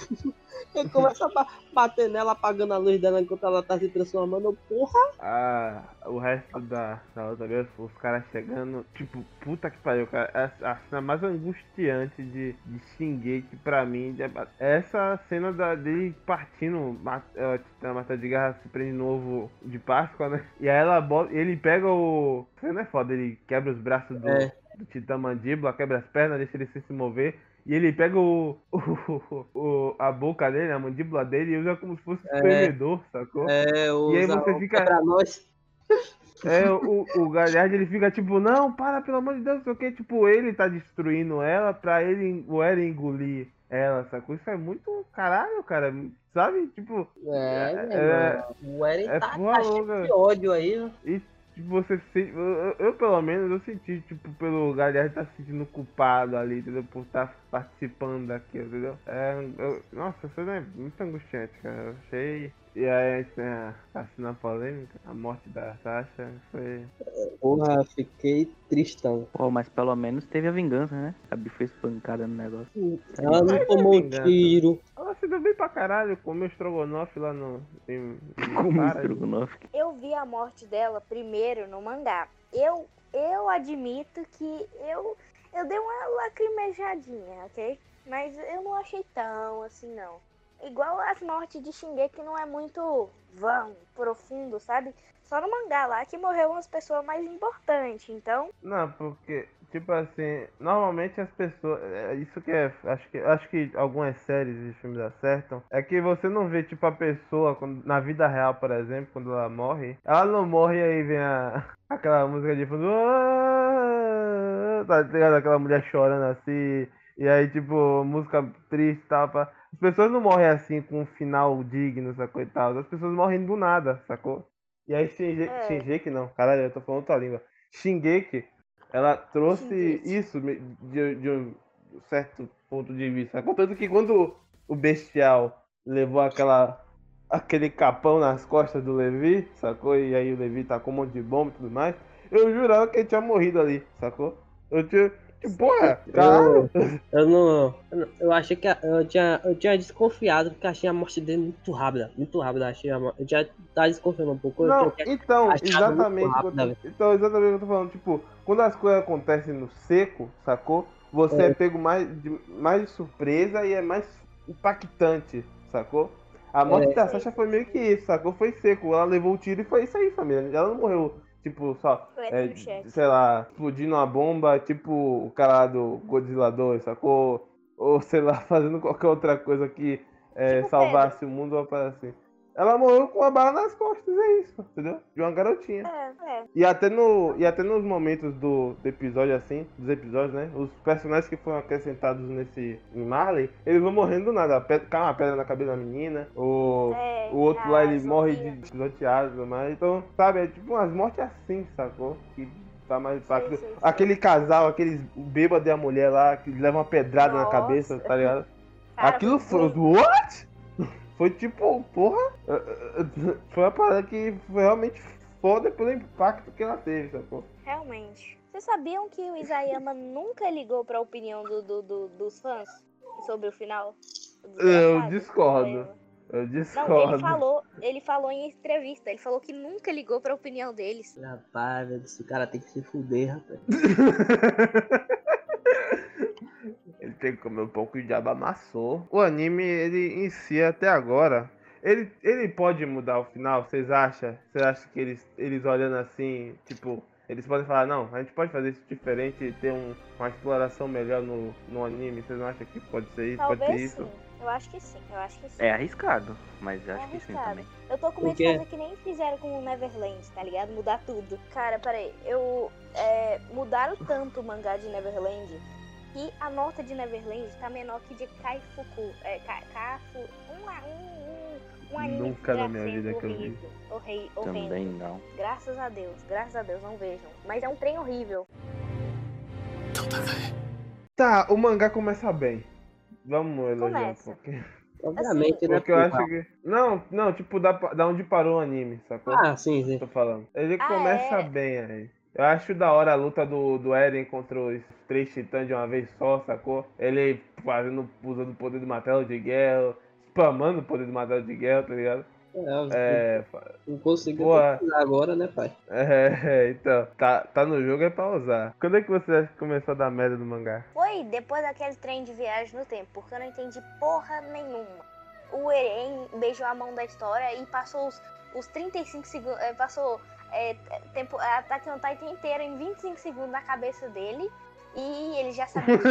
Ele começa a ba- bater nela, apagando a luz dela enquanto ela tá se transformando. Porra! Ah, o resto da, da outra vez, os caras chegando, tipo, puta que pariu, cara. A, a cena mais angustiante de, de Shingeki pra mim é essa cena da, dele partindo, mat- é, a Mata de Guerra se prende no ovo de Páscoa, né? E aí ela bota, ele pega o. Isso não é foda, ele quebra os braços do, É. do Titã Mandíbula, quebra as pernas, deixa ele sem se mover. E ele pega o, o, o- a boca dele, a mandíbula dele, e usa como se fosse um É. sacou? É, o E aí você fica- Pra nós. É, o, o Galhardo ele fica tipo, não, para, pelo amor de Deus, sei o que, tipo, ele tá destruindo ela pra ele, o Eren engolir ela, sacou? Isso é muito caralho, cara, sabe? Tipo, É, É, é- o Eren é tá, tá cheio de ódio aí, né? e tipo, você sente, eu, eu- pelo menos eu senti, tipo, pelo Galhardo tá se sentindo culpado ali, entendeu? Por estar participando daquilo, entendeu? É, eu- nossa, isso é muito angustiante, cara, eu achei... E aí a gente tem a, a cena polêmica, a morte da Sasha, foi... Porra, fiquei tristão. Pô, mas pelo menos teve a vingança, né? A Bi foi espancada no negócio. Ela não tomou um tiro. Ela se deu bem pra caralho, comeu estrogonofe lá no. Em, em Como Sara. estrogonofe. Eu vi a morte dela primeiro no mangá. Eu, eu admito que eu, eu dei uma lacrimejadinha, ok? Mas eu não achei tão assim, não. Igual as mortes de Shingeki não é muito vão, profundo, sabe? Só no mangá lá que morreu umas pessoas mais importantes, então... Não, porque, tipo assim, normalmente as pessoas. é Isso que é. Acho que, acho que algumas séries e filmes acertam. É que você não vê, tipo, a pessoa, quando- na vida real, por exemplo, quando ela morre. Ela não morre e aí vem a, aquela música de fundo. "Ah", Tá ligado? Aquela mulher chorando assim. E aí, tipo, música triste e tal. As pessoas não morrem assim com um final digno, sacou e tal. As pessoas morrem do nada, sacou? E aí Shinge- É. Shingeki não, caralho, eu tô falando outra língua. Shingeki, ela trouxe Shingeki. isso de, de um certo ponto de vista. sacou? Tanto que quando o Bestial levou aquela aquele capão nas costas do Levi, sacou? E aí o Levi tá com um monte de bomba e tudo mais, eu jurava que ele tinha morrido ali, sacou? Eu tinha. Porra, caralho! Eu não. Eu, não- eu achei que. Eu tinha, eu tinha desconfiado porque achei a morte dele muito rápida. Muito rápida. Achei a, eu já tava desconfiando um pouco. Não, então, exatamente. rápido, então, exatamente o que eu tô falando. Tipo, quando as coisas acontecem no seco, sacou? Você é, pego mais de, mais de surpresa e é mais impactante, sacou? A morte É. da Sasha foi meio que isso, sacou? Foi seco. Ela levou o tiro e foi isso aí, família. Ela não morreu, tipo, só, é, sei lá, explodindo uma bomba, tipo o cara lá do Godzilla 2, sacou? Ou, sei lá, fazendo qualquer outra coisa que é, Tipo salvasse o mundo ou assim. Ela morreu com uma bala nas costas, é isso, entendeu? De uma garotinha. É, é. E até, no, e até nos momentos do, do episódio, assim, dos episódios, né? Os personagens que foram acrescentados nesse em Marley, eles vão morrendo do nada. Cai uma pedra na cabeça da menina, o, É, o outro lá, ele caso, morre de pisoteado, mas então, sabe, é tipo umas mortes assim, sacou? Que tá mais fácil. Aquele casal, aqueles bêbado e a mulher lá, que leva uma pedrada na Nossa. cabeça, tá ligado? Cara, Aquilo foi. What? Foi tipo, porra. Foi uma parada que foi realmente foda pelo impacto que ela teve, sacou? Realmente. Vocês sabiam que o Isayama nunca ligou pra opinião do, do- do- dos fãs sobre o final? Eu discordo. Eu Não, discordo. ele falou, ele falou em entrevista, ele falou que nunca ligou pra opinião deles. Rapaz, esse cara tem que se fuder, rapaz. Tem que comer um pouco de diabo amassou. O anime, ele em si, até agora, ele, ele pode mudar o final, vocês acham? Vocês acham que eles, eles olhando assim, tipo, eles podem falar, não, a gente pode fazer isso diferente e ter um- uma exploração melhor no, no anime? Vocês não acham que pode ser isso? pode ser Talvez isso? sim. Eu acho que sim, eu acho que sim. É arriscado, mas eu É acho que sim arriscado. também. Eu tô com medo de quê? fazer que nem fizeram com o Neverland, tá ligado? Mudar tudo. Cara, peraí, eu. É, mudaram tanto o mangá de Neverland que a nota de Neverland tá menor que de Kaifuku. É, Ka- Kafu. Um, um, um, um anime Nunca na minha vida que eu vi. horrível. Também não. Graças a Deus, graças a Deus, não vejam. Mas é um trem horrível. Tá, o mangá começa bem. Vamos elogiar Começa. um pouquinho. Obviamente, né? Porque eu acho que. Não, não, tipo, da, da onde parou o anime, sacou? Ah, sim, sim. tô falando. Ele Ah, começa é? bem aí. Eu acho da hora a luta do, do Eren contra os três titãs de uma vez só, sacou? Ele fazendo, usando o poder do martelo de guerra, spamando o poder do martelo de guerra, tá ligado? É, É, não conseguiu usar agora, né, pai? é, então, tá, tá no jogo é pra usar. Quando é que você acha que começou a dar merda no mangá? Foi depois daquele trem de viagem no tempo, porque eu não entendi porra nenhuma. O Eren beijou a mão da história e passou os, os 35 segundos. Passou é, tempo, Attack on Titan inteiro em 25 segundos na cabeça dele. E ele já sabia.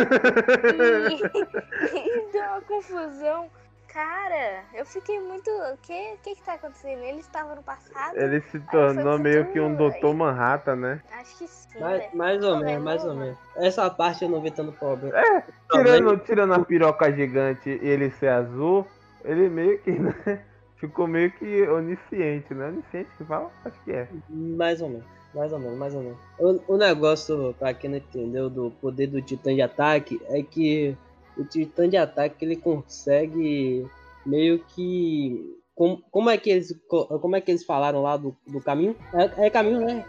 e, e deu uma confusão. Cara, eu fiquei muito. O que, que que tá acontecendo? Ele estava no passado? Ele se tornou meio que um Doutor Manhattan, né? Acho que sim. Mais, velho. mais ou Tô menos, mais ou mano. menos. Essa parte eu não vi tanto problema. É, Tirando, tirando a piroca gigante e ele ser azul, ele meio que, né? Ficou meio que onisciente, né? Onisciente que fala? Acho que é. Mais ou menos, mais ou menos, mais ou menos. O, o negócio, pra quem não entendeu, do poder do titã de ataque é que o titã de ataque ele consegue meio que. Como, como, é que eles, co- como é que eles falaram lá do, do caminho? É, é caminho, né?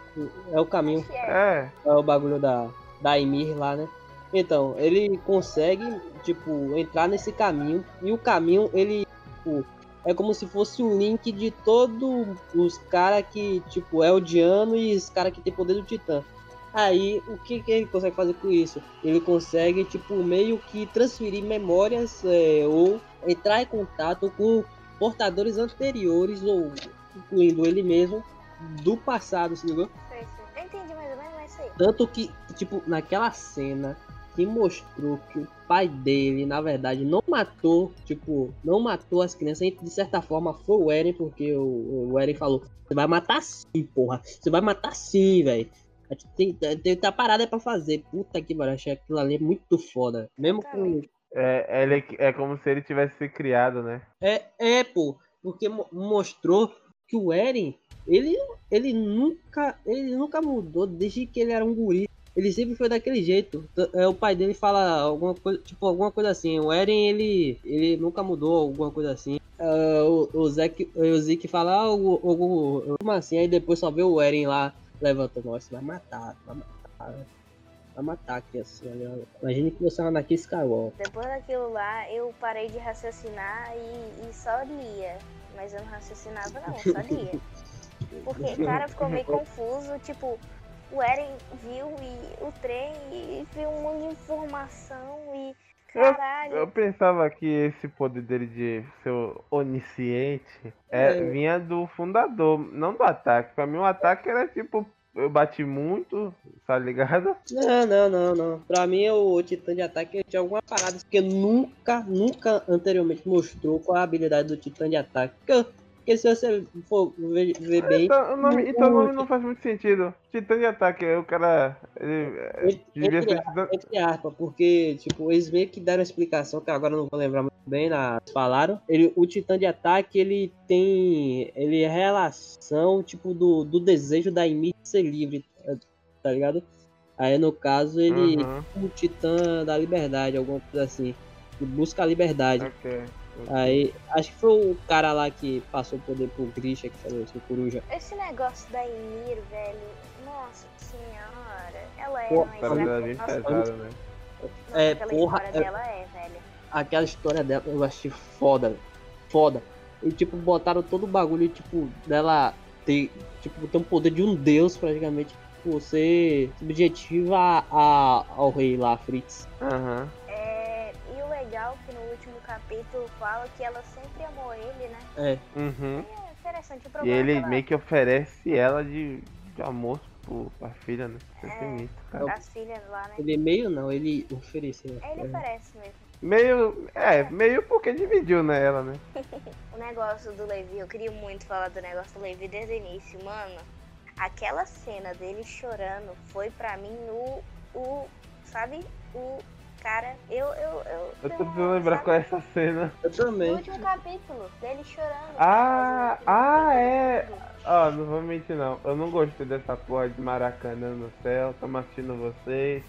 É o caminho. É. É, É o bagulho da, da Emir lá, né? Então, ele consegue, tipo, entrar nesse caminho. E o caminho, ele, tipo, é como se fosse um link de todos os caras que, tipo, é odiano e os caras que tem poder do Titã. Aí, o que, que ele consegue fazer com isso? Ele consegue, tipo, meio que transferir memórias é, ou entrar em contato com portadores anteriores, ou incluindo ele mesmo, do passado, se ligou? Tanto que, tipo, naquela cena que mostrou que o pai dele, na verdade, não matou, tipo, não matou as crianças, de certa forma foi o Eren, porque o, o Eren falou, você vai matar sim, porra. Você vai matar sim, velho. Tem, tem, tem tá parada pra fazer. Puta que pariu, achei aquilo ali muito foda. Mesmo com. é, ele, é como se ele tivesse sido criado, né? É, é, pô, porque mo- mostrou que o Eren, ele, ele nunca, ele nunca mudou desde que ele era um guri. Ele sempre foi daquele jeito. É, o pai dele fala alguma coisa, tipo, alguma coisa assim. O Eren, ele, ele nunca mudou, alguma coisa assim. Ah, o, o, Zeke, o Zeke fala, ah, o, o, o- como assim? Aí depois só vê o Eren lá levantando, nossa, vai matar, vai matar. Vai matar a criança. né? Imagine que você é uma Anakin Skywalker. Depois daquilo lá, eu parei de raciocinar e, e só lia. Mas eu não raciocinava não, só lia. Porque, cara, ficou meio confuso. Tipo, o Eren viu e o trem e viu um monte de informação e. Caralho. Eu pensava que esse poder dele de ser onisciente é, É. vinha do fundador, não do ataque. Pra mim, o ataque era tipo, eu bati muito, tá ligado? Não, não, não, não. Pra mim, o Titã de Ataque tinha alguma parada, porque nunca, nunca anteriormente mostrou qual é a habilidade do Titã de Ataque. Porque, porque se você for ver, ver bem. Então o nome, então o nome não faz muito sentido. Titã de ataque, o cara. Ele, é, devia Entre, ser titã. entre aspas, porque, tipo, eles meio que deram a explicação, que agora eu não vou lembrar muito bem, lá, falaram. Ele, o titã de ataque, ele tem. Ele é relação, tipo, do, do desejo da Ymir de ser livre, tá ligado? Aí no caso ele Uhum, é o titã da liberdade, alguma coisa assim. Que busca a liberdade. ok. Aí, acho que foi o cara lá que passou o poder pro Grisha, que falou assim, coruja. Esse negócio da Emir, velho. Nossa senhora. Ela é Pô, mais Tá vendo? bem Nossa, né? É, aquela porra, história é- dela é, velho. Aquela história dela eu achei foda, velho. foda. E tipo, botaram todo o bagulho, tipo, dela ter, tipo, ter um poder de um deus praticamente. Tipo, ser subjetiva a, a- ao rei lá, Fritz. Aham. É, último capítulo fala que ela sempre amou ele, né? É, Uhum. É interessante o E problema. é ele ela- meio que oferece ela de, de almoço pro, pra filha, né? É É. cara. As filhas lá, né? ele meio não, ele ofereceu. É, Ele oferece mesmo. Meio. É, meio porque dividiu, né, ela, né? O negócio do Levi, eu queria muito falar do negócio do Levi desde o início, mano. Aquela cena dele chorando foi pra mim o. o sabe? O cara. Eu. Eu, eu, Eu tô uma- tentando lembrar qual é essa cena. Eu No também. último capítulo, dele chorando. Ah, do- ah, é. Ó, não vou mentir não. Eu não gostei dessa porra de Maracanã no céu. Tamo assistindo vocês.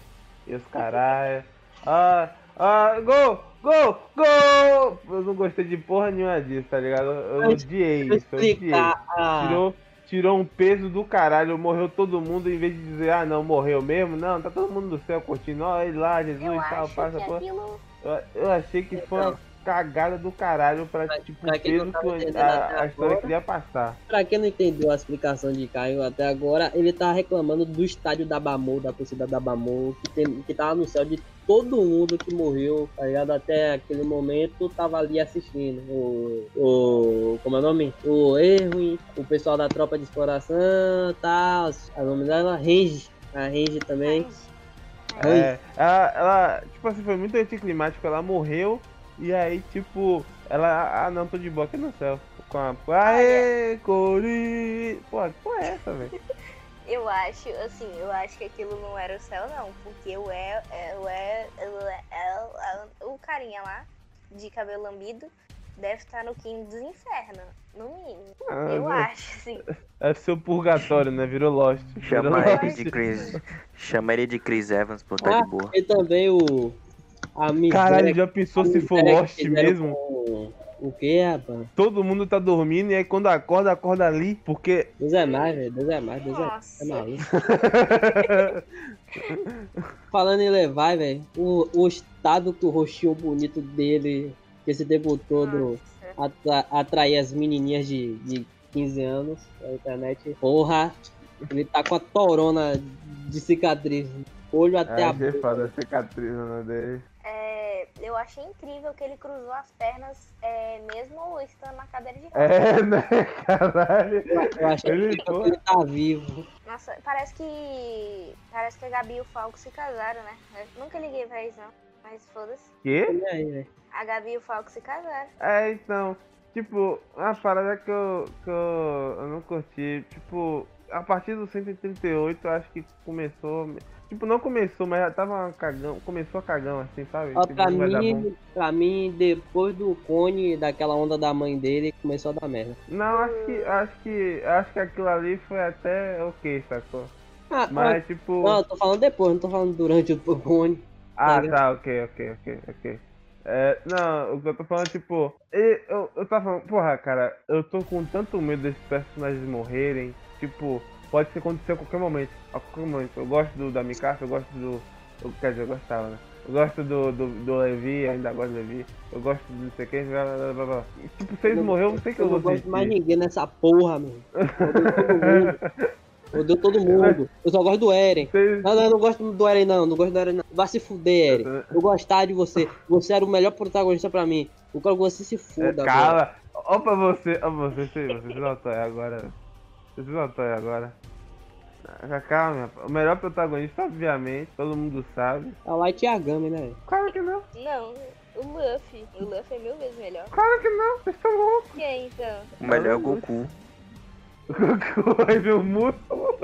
E os caralho. Ah, ah, gol! Gol! Gol! Eu não gostei de porra nenhuma disso, tá ligado? Eu odiei isso, eu odiei. Tirou, tirou um peso do caralho, morreu todo mundo, em vez de dizer, ah não, morreu mesmo, não, tá todo mundo no céu curtindo, ó, ele lá, Jesus Eu tal, passa porra. aquilo. Eu, eu achei que foi cagada do caralho pra, Pra- tipo, pra quem não que a, a história queria passar. Pra quem não entendeu a explicação de Caio até agora, ele tá reclamando do estádio da Bamor, da torcida da Bamor, que, tem, que tava no céu de todo mundo que morreu, tá ligado? Até aquele momento tava ali assistindo. O. o como é o nome? O Erwin, o pessoal da tropa de exploração tal. O nome dela? Range. A Range também. É, ela, ela, tipo assim, foi muito anticlimático, ela morreu e aí, tipo, ela, ah não, tô de boa aqui no céu. Com a, aê, Cori! Pô, que porra é essa, velho? Eu acho, assim, eu acho que aquilo não era o céu, não. Porque o é, o, El, o, carinha lá, de cabelo lambido, deve estar no quinto dos infernos, no mínimo. Ah, Eu não. acho, assim. É seu purgatório, né? Virou Lost. Virou Chama Lost. ele de Chris. Chama ele de Chris Evans, pô, tá Ah, de boa. e também o. A Caralho, já pensou se for Lost mesmo? com- O que, rapaz? Todo mundo tá dormindo e aí quando acorda, acorda ali, porque. Deus é mais, velho. Deus é mais, Deus é mais. Nossa. É maluco. Falando em levar, velho, o, o estado que o rostinho bonito dele, que esse tempo todo Nossa. atra, atrair as menininhas de, de 15 anos na internet, porra, ele tá com a torona de cicatriz, olho até a Ai, boca. a cicatriz né, dele. É, eu achei incrível que ele cruzou as pernas, é, mesmo estando na cadeira de rodas. É, né? Caralho. Eu achei Ele, que ele tá vivo. Nossa, parece que. Parece que a Gabi e o Falco se casaram, né? Eu nunca liguei pra isso, não. Mas foda-se. Quê? A Gabi e o Falco se casaram. É, então, tipo, uma parada que eu, que eu, eu não curti, tipo, a partir do 138 eu acho que começou, tipo, não começou, mas já tava cagão, começou a cagão assim, sabe? Ó, Tipo, pra mim, pra mim, depois do cone, daquela onda da mãe dele, começou a dar merda. Não, acho que, acho que, acho que aquilo ali foi até ok, sacou? Ah, Mas, tipo, Não, eu tô falando depois, não tô falando durante o cone. ah, tá tá, ok, ok, ok, ok. É, não, o que eu tô falando, tipo, e- eu, eu tava falando, porra, cara, eu tô com tanto medo desses personagens morrerem, tipo, pode ser acontecer a qualquer momento, a qualquer momento. Eu gosto do da Mikasa, eu gosto do. Eu, quer dizer, eu gostava, né? Eu gosto do, do, do Levi, ainda gosto do Levi, eu gosto do não sei quem, blá, blá, blá, blá. E, Tipo, se eles Não- morreram, não sei que eu Eu vou não gosto de mais ninguém nessa porra, meu. Odeio todo mundo. Odeio todo mundo. Eu só gosto do Eren. Se Não, não, eu não gosto do Eren, não. Não gosto do Eren, não. Vai se fuder, Eren. Eu gostava de você. Você era o melhor protagonista pra mim. Eu quero que você se É, fuda, velho. Cala! Ó pra você, ó pra você, você, você tá aí agora. Você não tá aí agora. Calma, o melhor protagonista, obviamente, todo mundo sabe. É o Light Yagami, né? Claro que não, Não, o Luffy. O Luffy é mil vezes melhor. claro que não, vocês estão loucos. Quem então? O melhor é o Goku. Goku vai ver o músculo.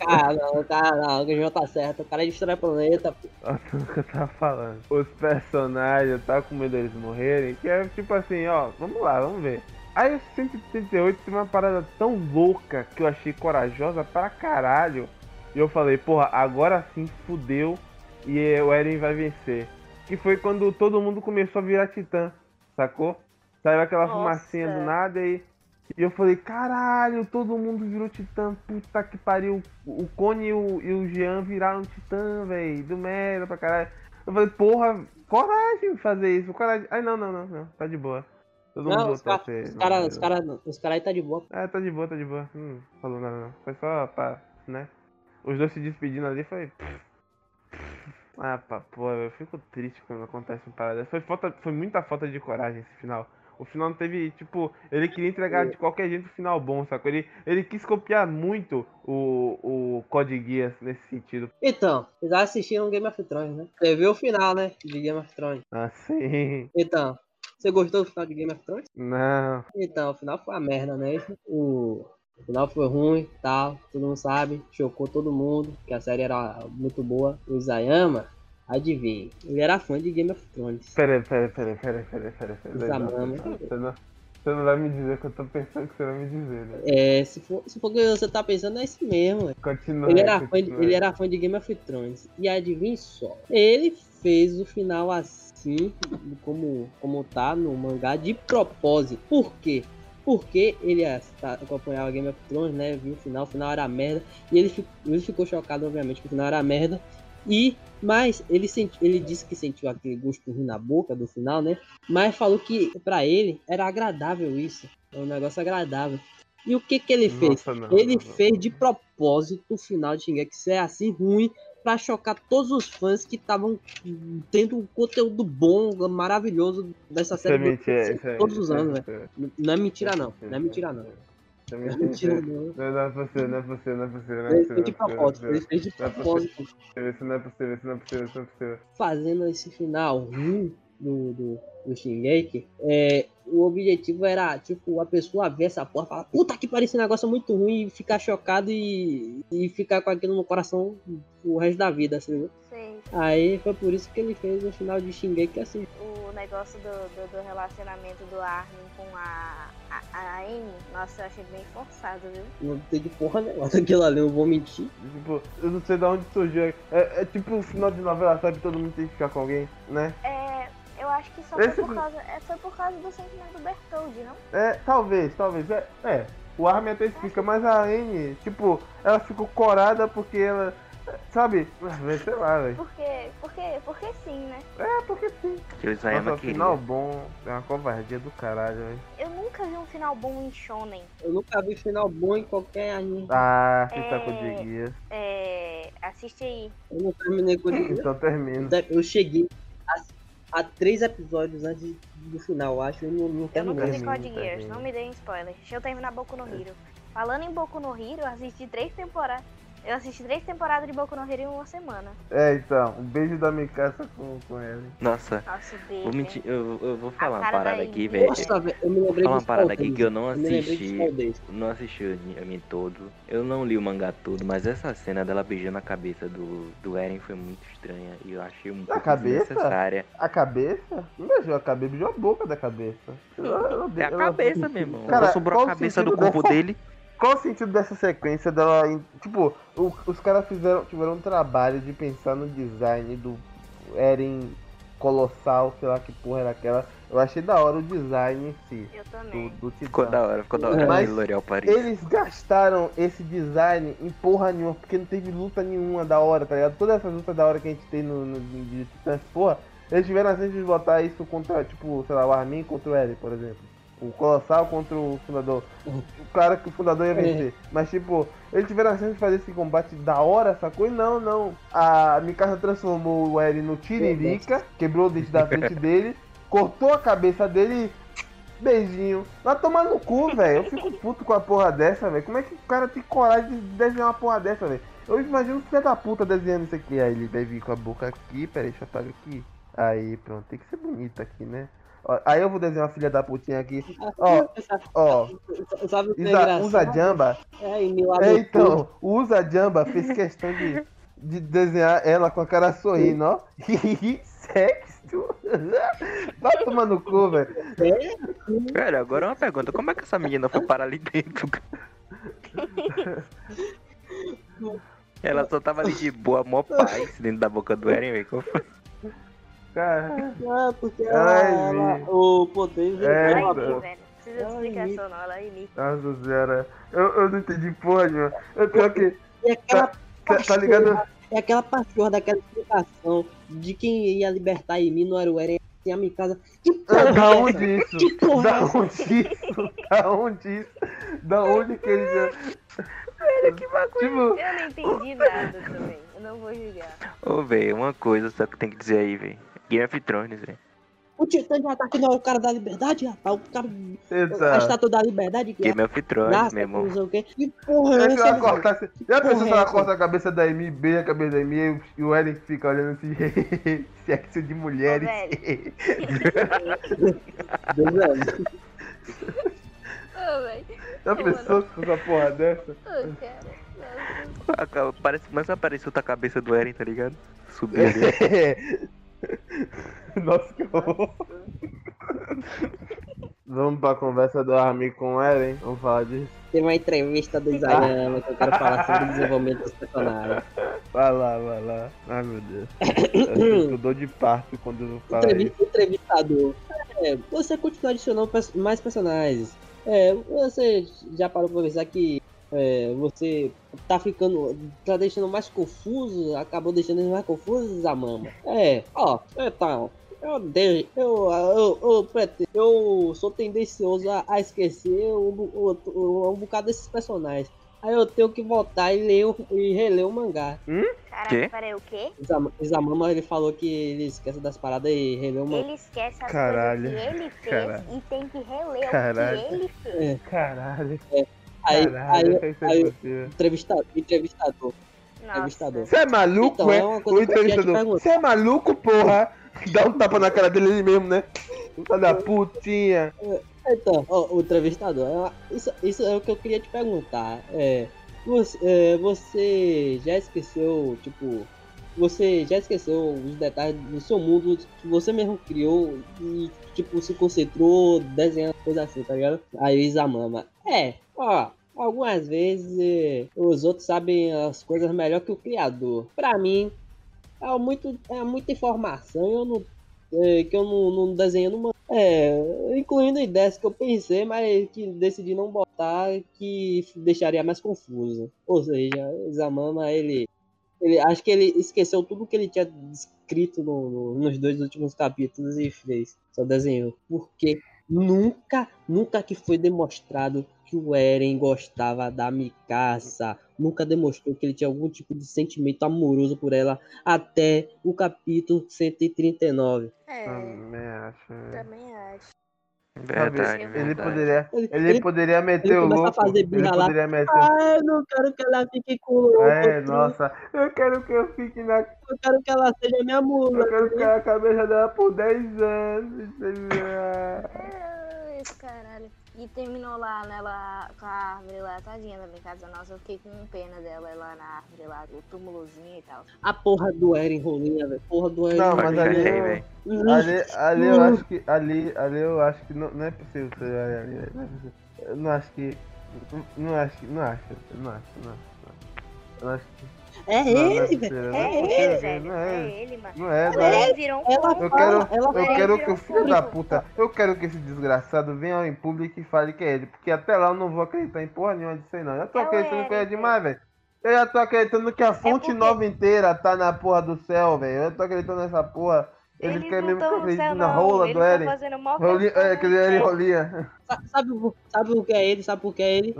Cara, não, cara, não, o já tá certo. O cara destrói planeta. pô. Olha o que eu tava falando. Os personagens, tá com medo deles morrerem, que é tipo assim, ó, vamos lá, vamos ver. Aí o 138 tem uma parada tão louca que eu achei corajosa pra caralho. E eu falei, porra, agora sim fudeu e o Eren vai vencer. Que foi quando todo mundo começou a virar titã, sacou? Saiu aquela Nossa. fumacinha do nada e. E eu falei, caralho, todo mundo virou titã, puta que pariu. O Cone e o, e o Jean viraram titã, velho. Do merda pra caralho. Eu falei, porra, coragem de fazer isso, coragem. Ai, não, não, não, não, tá de boa. Todo mundo Não, os voltou a caras ser. os cara, os cara, os cara aí tá de boa. É, tá de boa, tá de boa. Não falou nada não. Foi só pra, né? Os dois se despedindo ali foi. Ah, pá, pô, eu fico triste quando acontece uma parada. Foi, falta, foi muita falta de coragem esse final. O final não teve, tipo, ele queria entregar de qualquer jeito o final bom, sacou? Ele, ele quis copiar muito o, o Code Geass nesse sentido. Então, vocês assistiram Game of Thrones, né? Você viu o final, né? De Game of Thrones. Assim. Então, você gostou do final de Game of Thrones? Não. Então, o final foi uma merda, né? O, o final foi ruim, tal, todo mundo sabe, chocou todo mundo, que a série era muito boa. O Isayama, adivinha, ele era fã de Game of Thrones. Pera, pera, pera, pera, pera, pera, pera. Examame. Você não, você não vai me dizer o que eu tô pensando que você vai me dizer, né? É, se for, se for o que você tá pensando, é isso mesmo. Continua. Ele era, fã de, ele era fã de Game of Thrones. E adivinha só, ele fez o final assim, como, como tá no mangá, de propósito. Por quê? Porque ele acompanhava Game of Thrones, né? Viu o final, o final era merda. E ele, ele ficou chocado, obviamente, que o final era merda. E, mas ele, senti, ele disse que sentiu aquele gosto ruim na boca do final, né? Mas falou que pra ele era agradável isso. É um negócio agradável. E o que que ele fez? Nossa, não, ele não, não. fez de propósito o final de Shingeki ser assim ruim pra chocar todos os fãs que estavam tendo um conteúdo bom, maravilhoso dessa é série mentira, é- todos os é anos, velho. Não é mentira não, não é mentira não. É Não é mentira. não. Não, não é possível, não é possível, não é possível, não é possível. de não é propósito, ele fez de é propósito, Isso não é possível, isso não é possível, isso não é possível. fazendo esse final ruim do, do, do Shingeki, é, o objetivo era, tipo, a pessoa ver essa porra e falar, puta que pariu, esse negócio é muito ruim, e ficar chocado e, e ficar com aquilo no coração o resto da vida, assim, viu? Sei. Aí foi por isso que ele fez o final de Shingeki assim. O negócio do, do, do relacionamento do Armin com a, a, a Amy, nossa, eu achei bem forçado, viu? Não tem de porra nenhuma daquilo ali, eu vou mentir. Tipo, eu não sei de onde surgiu. É, é tipo o final de novela, sabe? Todo mundo tem que ficar com alguém, né? É, eu acho que só Esse foi por causa, é, foi por causa do sentimento do Bertold, não? É, talvez, talvez. É, é. o Armin até explica, mas a Anne, tipo, ela ficou corada porque ela. Sabe? Sei lá, velho. Porque, porque, porque sim, né? É, porque sim. Que o Isayama Nossa, queria. final bom é uma covardia do caralho, velho. Eu nunca vi um final bom em Shonen. Eu nunca vi final bom em qualquer anime. Ah, você tá É. com o. É, assiste aí. Eu não terminei com ele. Então termina. Eu cheguei a três episódios antes do final, eu acho, e não, não Eu nunca vi Code Geass, não me deem spoiler. Deixa eu terminar Boku no Hero. Falando em Boku no Hero, eu assisti três temporadas. Eu assisti três temporadas de Boku no Hero em uma semana. É, então, um beijo da Mikasa com, com ele. Nossa, Nossa, beijo. vou mentir, eu, eu vou falar uma parada da aqui, velho. Nossa, velho, eu me lembrei Falar uma parada aqui que eu não Eu assisti. Days. Não assisti o anime todo. Eu não li o mangá todo, mas essa cena dela beijando a cabeça do, do Eren foi muito estranha. E eu achei um pouco cabeça? desnecessária. A cabeça? Não beijou a cabeça, beijou a boca da cabeça. Ela- ela- É a cabeça, meu irmão. Cara, sobrou a cabeça do corpo dele. Qual o sentido dessa sequência dela? em- Tipo, o- os caras fizeram, tiveram um trabalho de pensar no design do Eren Colossal, sei lá que porra era aquela. Eu achei da hora o design em si, Eu do, também. do Titã. Ficou da hora, ficou da hora. Mas L'Oréal Paris. Eles gastaram esse design em porra nenhuma, porque não teve luta nenhuma da hora, tá ligado? Todas essas lutas da hora que a gente tem no, no de Titãs, porra, eles tiveram a chance de botar isso contra, tipo, sei lá, o Armin contra o Eren, por exemplo. O Colossal contra o Fundador. O cara que o Fundador ia vencer. Mas, tipo, eles tiveram a chance de fazer esse combate da hora, sacou? E não, não. A Mikasa transformou o Eren no Tiririca, quebrou o dente da frente dele, cortou a cabeça dele e beijinho. Vai tomar no cu, velho. Eu fico puto com a porra dessa, velho. Como é que o cara tem coragem de desenhar uma porra dessa, velho? Eu imagino o filho da puta desenhando isso aqui. Aí ele deve ir com a boca aqui, peraí, deixa eu apagar aqui. Aí, pronto, tem que ser bonito aqui, né? Ó, aí eu vou desenhar uma filha da putinha aqui. Ó, ó. Sabe o que é Usa, Jamba. É, É, então, o Usa Jamba fez questão de, de desenhar ela com a cara sorrindo, ó. Sexo. Vai tomar no cu, velho. Velho, agora é uma pergunta. Como é que essa menina foi parar ali dentro? cara? Ela só tava ali de boa, mó paz dentro da boca do Eren, velho. Cara, Ah, porque ela, ela- o poder É, Ela ela, então. velho. Não precisa de explicação, não. Ela imita. nossa senhora. Eu, eu não entendi porra nenhuma. Eu pior que. E aquela Tá, tá ligado? É aquela pachorra daquela explicação de quem ia libertar em mim não era o Eren, a Mikasa. Que porra Da é essa? onde isso? Que porra é Da essa? onde isso? Da onde isso? Da onde que ele já. Velho, que bagulho. Tipo, Eu não entendi nada também. Eu não vou julgar. Ô, velho, uma coisa só que tem que dizer aí, velho. Game of Thrones, velho. O Titã de ataque não é o cara da liberdade, rapaz. O cara. A eita. estátua da liberdade que Game of Thrones, meu irmão. não sei. Que porra é que essa? cortasse. Já pensou se ela corta a cabeça da Amy, bem a cabeça da Amy e o Eric fica olhando assim, sexo de mulheres. É. Já pensou se fosse uma porra dessa? Cara. Ah, cara, Parece, mas apareceu outra cabeça do Eren, tá ligado? Subiu ali. Nossa, que horror. Vamos pra conversa do Armin com o Eren. Vamos falar disso. Tem uma entrevista do Isayama que eu quero falar sobre o desenvolvimento dos personagens. Vai lá, vai lá. Ai meu Deus. Eu dor de parto quando eu falo Entrevi- isso. Entrevistador. É, você continua adicionando mais personagens. É, você já parou pra pensar que é, você tá ficando. tá deixando mais confuso, acabou deixando eles mais confusos, a mama. É, ó, então. Eu, de, eu, eu, eu, prete- eu sou tendencioso a, a esquecer um, o- um bocado desses personagens. Aí eu tenho que voltar e ler o- e reler o mangá. Caraca, Quê? peraí, o quê? Isama- Isamama ele falou que ele esquece das paradas e releu o mangá. Ele esquece as Caralho. coisas que ele fez Caralho. e tem que reler Caralho. o que ele fez. Caralho, Aí, caralho, aí, é aí, entrevistador, entrevistador. Entrevistador. Você é maluco, Então, é? é uma coisa O entrevistador. Você é maluco, porra? Dá um tapa na cara dele ele mesmo, né? Filha da putinha. Então, ó, o entrevistador, é isso, isso é o que eu queria te perguntar. É, você, é, você já esqueceu, tipo, você já esqueceu os detalhes do seu mundo que você mesmo criou e, tipo, se concentrou desenhando coisa assim, tá ligado? Aí o Isamama, é, ó, algumas vezes os outros sabem as coisas melhor que o criador. Pra mim, é, muito, é muita informação eu não, é, que eu não, não desenho numa. É, incluindo ideias que eu pensei, mas que decidi não botar, que deixaria mais confuso. Ou seja, Zamama, ele, ele. Acho que ele esqueceu tudo que ele tinha escrito no- no- nos dois últimos capítulos e fez. Só desenhou. Porque nunca, nunca que foi demonstrado que o Eren gostava da Mikasa. Nunca demonstrou que ele tinha algum tipo de sentimento amoroso por ela até o capítulo 139. É, Também acho. é. também acho. Verdade, ele verdade. poderia, Ele, ele ele- poderia meter ele o começa a louco. fazer Ele lá. poderia meter. Ah, eu não quero que ela fique com o outro. É, nossa, eu quero que eu fique na. Eu quero que ela seja minha mula. Eu quero ficar na cabeça dela por 10 anos. Ai, caralho. E terminou lá nela com a árvore lá, tadinha da minha casa. Nossa, eu fiquei com pena dela lá na árvore lá, o túmulozinho e tal. A porra do Eren rolinha, velho. Porra do Eren. Não, mas ali, eu- velho. Hum, ali, ali eu acho que. Ali, ali eu acho que não, não é possível ser ali, ali, não é possível. Eu não acho que. Não, não acho que. Não acho. Não acho, não acho. Não acho que. É Não, não é ele, possível, velho. não É ele, velho. Não É é. ele, mano. Não é, não é. Eren virou um Ela Eu quero, ela eu quero que o virou filho da puta, eu quero que esse desgraçado venha ao em público e fale que é ele, porque até lá eu não vou acreditar em porra nenhuma disso aí não. Eu tô É acreditando que é demais, velho. Eu já tô acreditando que a fonte porque- nova inteira tá na porra do céu, velho. Eu tô acreditando nessa porra. Ele Eles quer não mesmo que eu acredite céu, na não. rola Eles do Eren. questão, é, aquele Eren Sabe, o- sabe o que é ele? Sabe por que é ele?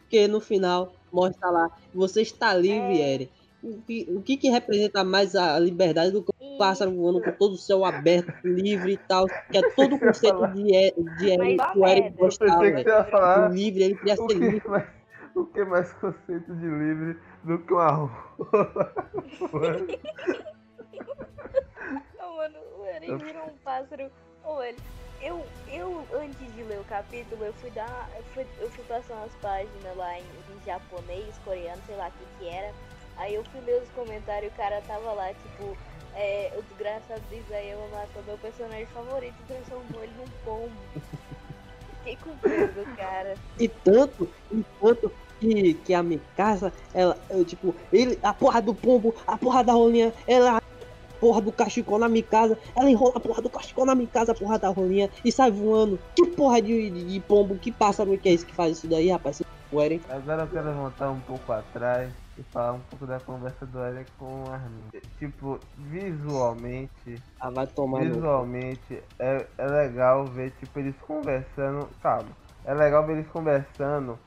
Porque no final mostra lá, você está livre, É. Eren. O que, o que que representa mais a liberdade do que pássaro voando com todo o céu aberto, livre e tal. Que é todo o conceito de, E- de Mas que o gostava, pensei que você velho. ia falar O livre, ele queria o ser livre. que, mais, o que mais conceito de livre do que uma rola? Não, mano, o Eren virou um pássaro. Ele. Eu, eu, antes de ler o capítulo, eu fui dar. Eu fui, eu fui passar umas páginas lá em, em japonês, coreano, sei lá o que que era. Aí eu fui ler os comentários e o cara tava lá, tipo, é, o desgraçado do Isayama matou meu personagem favorito e transformou ele num pombo. Fiquei com medo, cara. E tanto, e tanto que, que a Mikasa, ela, eu, tipo, ele, a porra do pombo, a porra da rolinha, ela, a porra do cachecol na Mikasa, ela enrola a porra do cachecol na Mikasa, a porra da rolinha, e sai voando. Que porra de, de, de pombo, que pássaro que é esse que faz isso daí, rapaz? Agora eu quero voltar um pouco atrás e falar um pouco da conversa do Eric com o Armin. Tipo, visualmente, ah, vai tomar visualmente é, é legal ver tipo eles conversando, sabe? É legal ver eles conversando,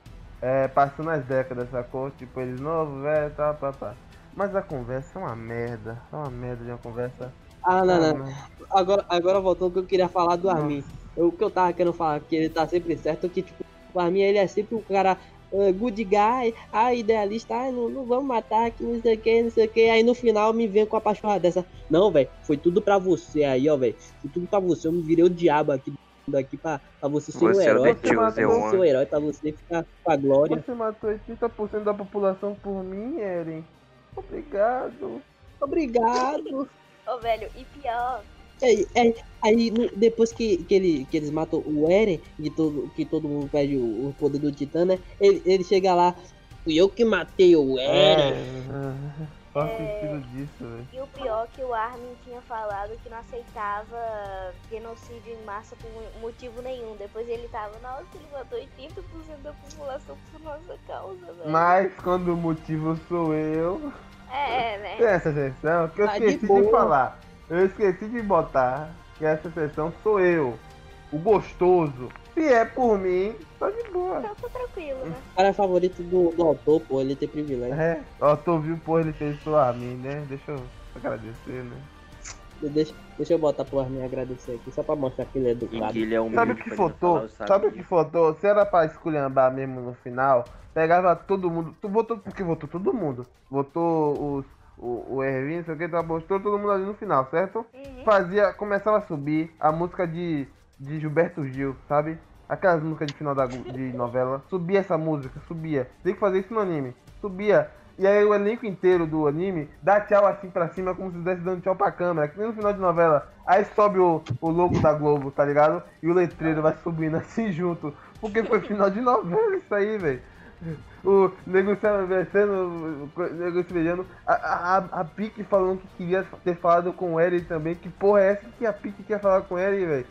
é, passando as décadas, sacou? Tipo, eles novo, velho, tá, pá, pá. Mas a conversa é uma merda, é uma merda de uma conversa. Ah, não, Ah, não. Agora, agora voltando que eu queria falar do. Armin. O que eu tava querendo falar, que ele tá sempre certo, que tipo, o Armin ele é sempre o cara uh, good guy, ah, idealista, ah, não, não vamos matar, que não sei o que, não sei o que. Aí no final me vem com a pachorra dessa. Não, velho, foi tudo pra você aí, ó, velho. Foi tudo pra você. Eu me virei o diabo aqui daqui pra, pra você ser Você o o herói. Você o One. herói, pra você ficar com a glória. Você matou 80% da população por mim, Eren. Obrigado. Obrigado. Ô, velho, e pior, É, é, aí no- depois que, que, ele, que eles matam o Eren, que todo, que todo mundo pede o, o poder do Titã, né? Ele, ele chega lá, fui eu que matei o Eren. É, qual o sentido disso, velho? E o pior é que o Armin tinha falado que não aceitava genocídio em massa por motivo nenhum. Depois ele tava, nossa, ele matou 80% da população por nossa causa, velho. Mas quando o motivo sou eu. É, né? Essa sessão que eu Tá esqueci de, falar. Eu esqueci de botar que essa sessão sou eu. O gostoso. Se é por mim, tá de boa. Então tá tranquilo, né? O cara é favorito do, do autor, pô, ele tem privilégio. É, ó, tu viu, pô, ele fez isso a mim, né? Deixa eu agradecer, né? Deixa, deixa eu botar pro Armin agradecer aqui, só pra mostrar que ele é educado. que ele é Sabe o que faltou? Sabe o que faltou? Se era pra esculhambar mesmo no final, pegava todo mundo. Tu votou porque votou todo mundo. Votou os, o, o Erwin, não sei o que, tá, botou todo mundo ali no final, certo? Uhum. Fazia, começava a subir a música de, de Gilberto Gil, sabe? Aquelas músicas de final da, de novela. Subia essa música, subia. Tem que fazer isso no anime. Subia. E aí o elenco inteiro do anime dá tchau assim pra cima, como se estivesse dando tchau pra câmera, que nem no final de novela. Aí sobe o, o logo da Globo, tá ligado? E o letreiro vai subindo assim junto. Porque foi final de novela isso aí, velho. O nego se conversando, o nego se beijando. A, a, a- Pique falando que queria ter falado com o Eren também. Que porra é essa que a Pique quer falar com o Eren, velho?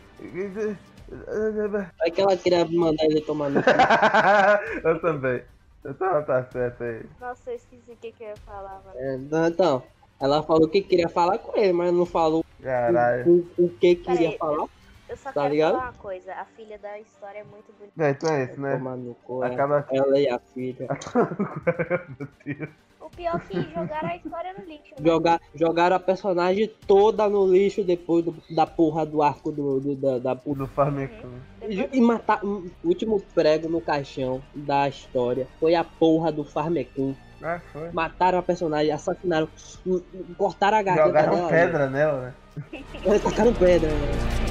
É que ela queria mandar ele tomar no cu. eu também. Eu tava tá certo aí. Nossa, eu esqueci o que, que eu ia falar. É, Então, ela falou que queria falar com ele, mas não falou Caralho. o, o que queria Peraí, falar. Eu só Tá quero ligado? falar uma coisa. A filha da história é muito bonita. É, então é isso, né? Cu, é. Acaba. Ela e a filha. Meu Deus. O pior é que jogaram a história no lixo, né? Jogar, jogaram a personagem toda no lixo depois do- da porra do arco do, do- da, da. Do Farmecão. Depois- E matar. O último prego no caixão da história foi a porra do Farmecum. Ah, foi. Mataram a personagem, assassinaram, cortaram a garganta Jogaram dela. pedra nela, né? Né? Tacaram pedra, né?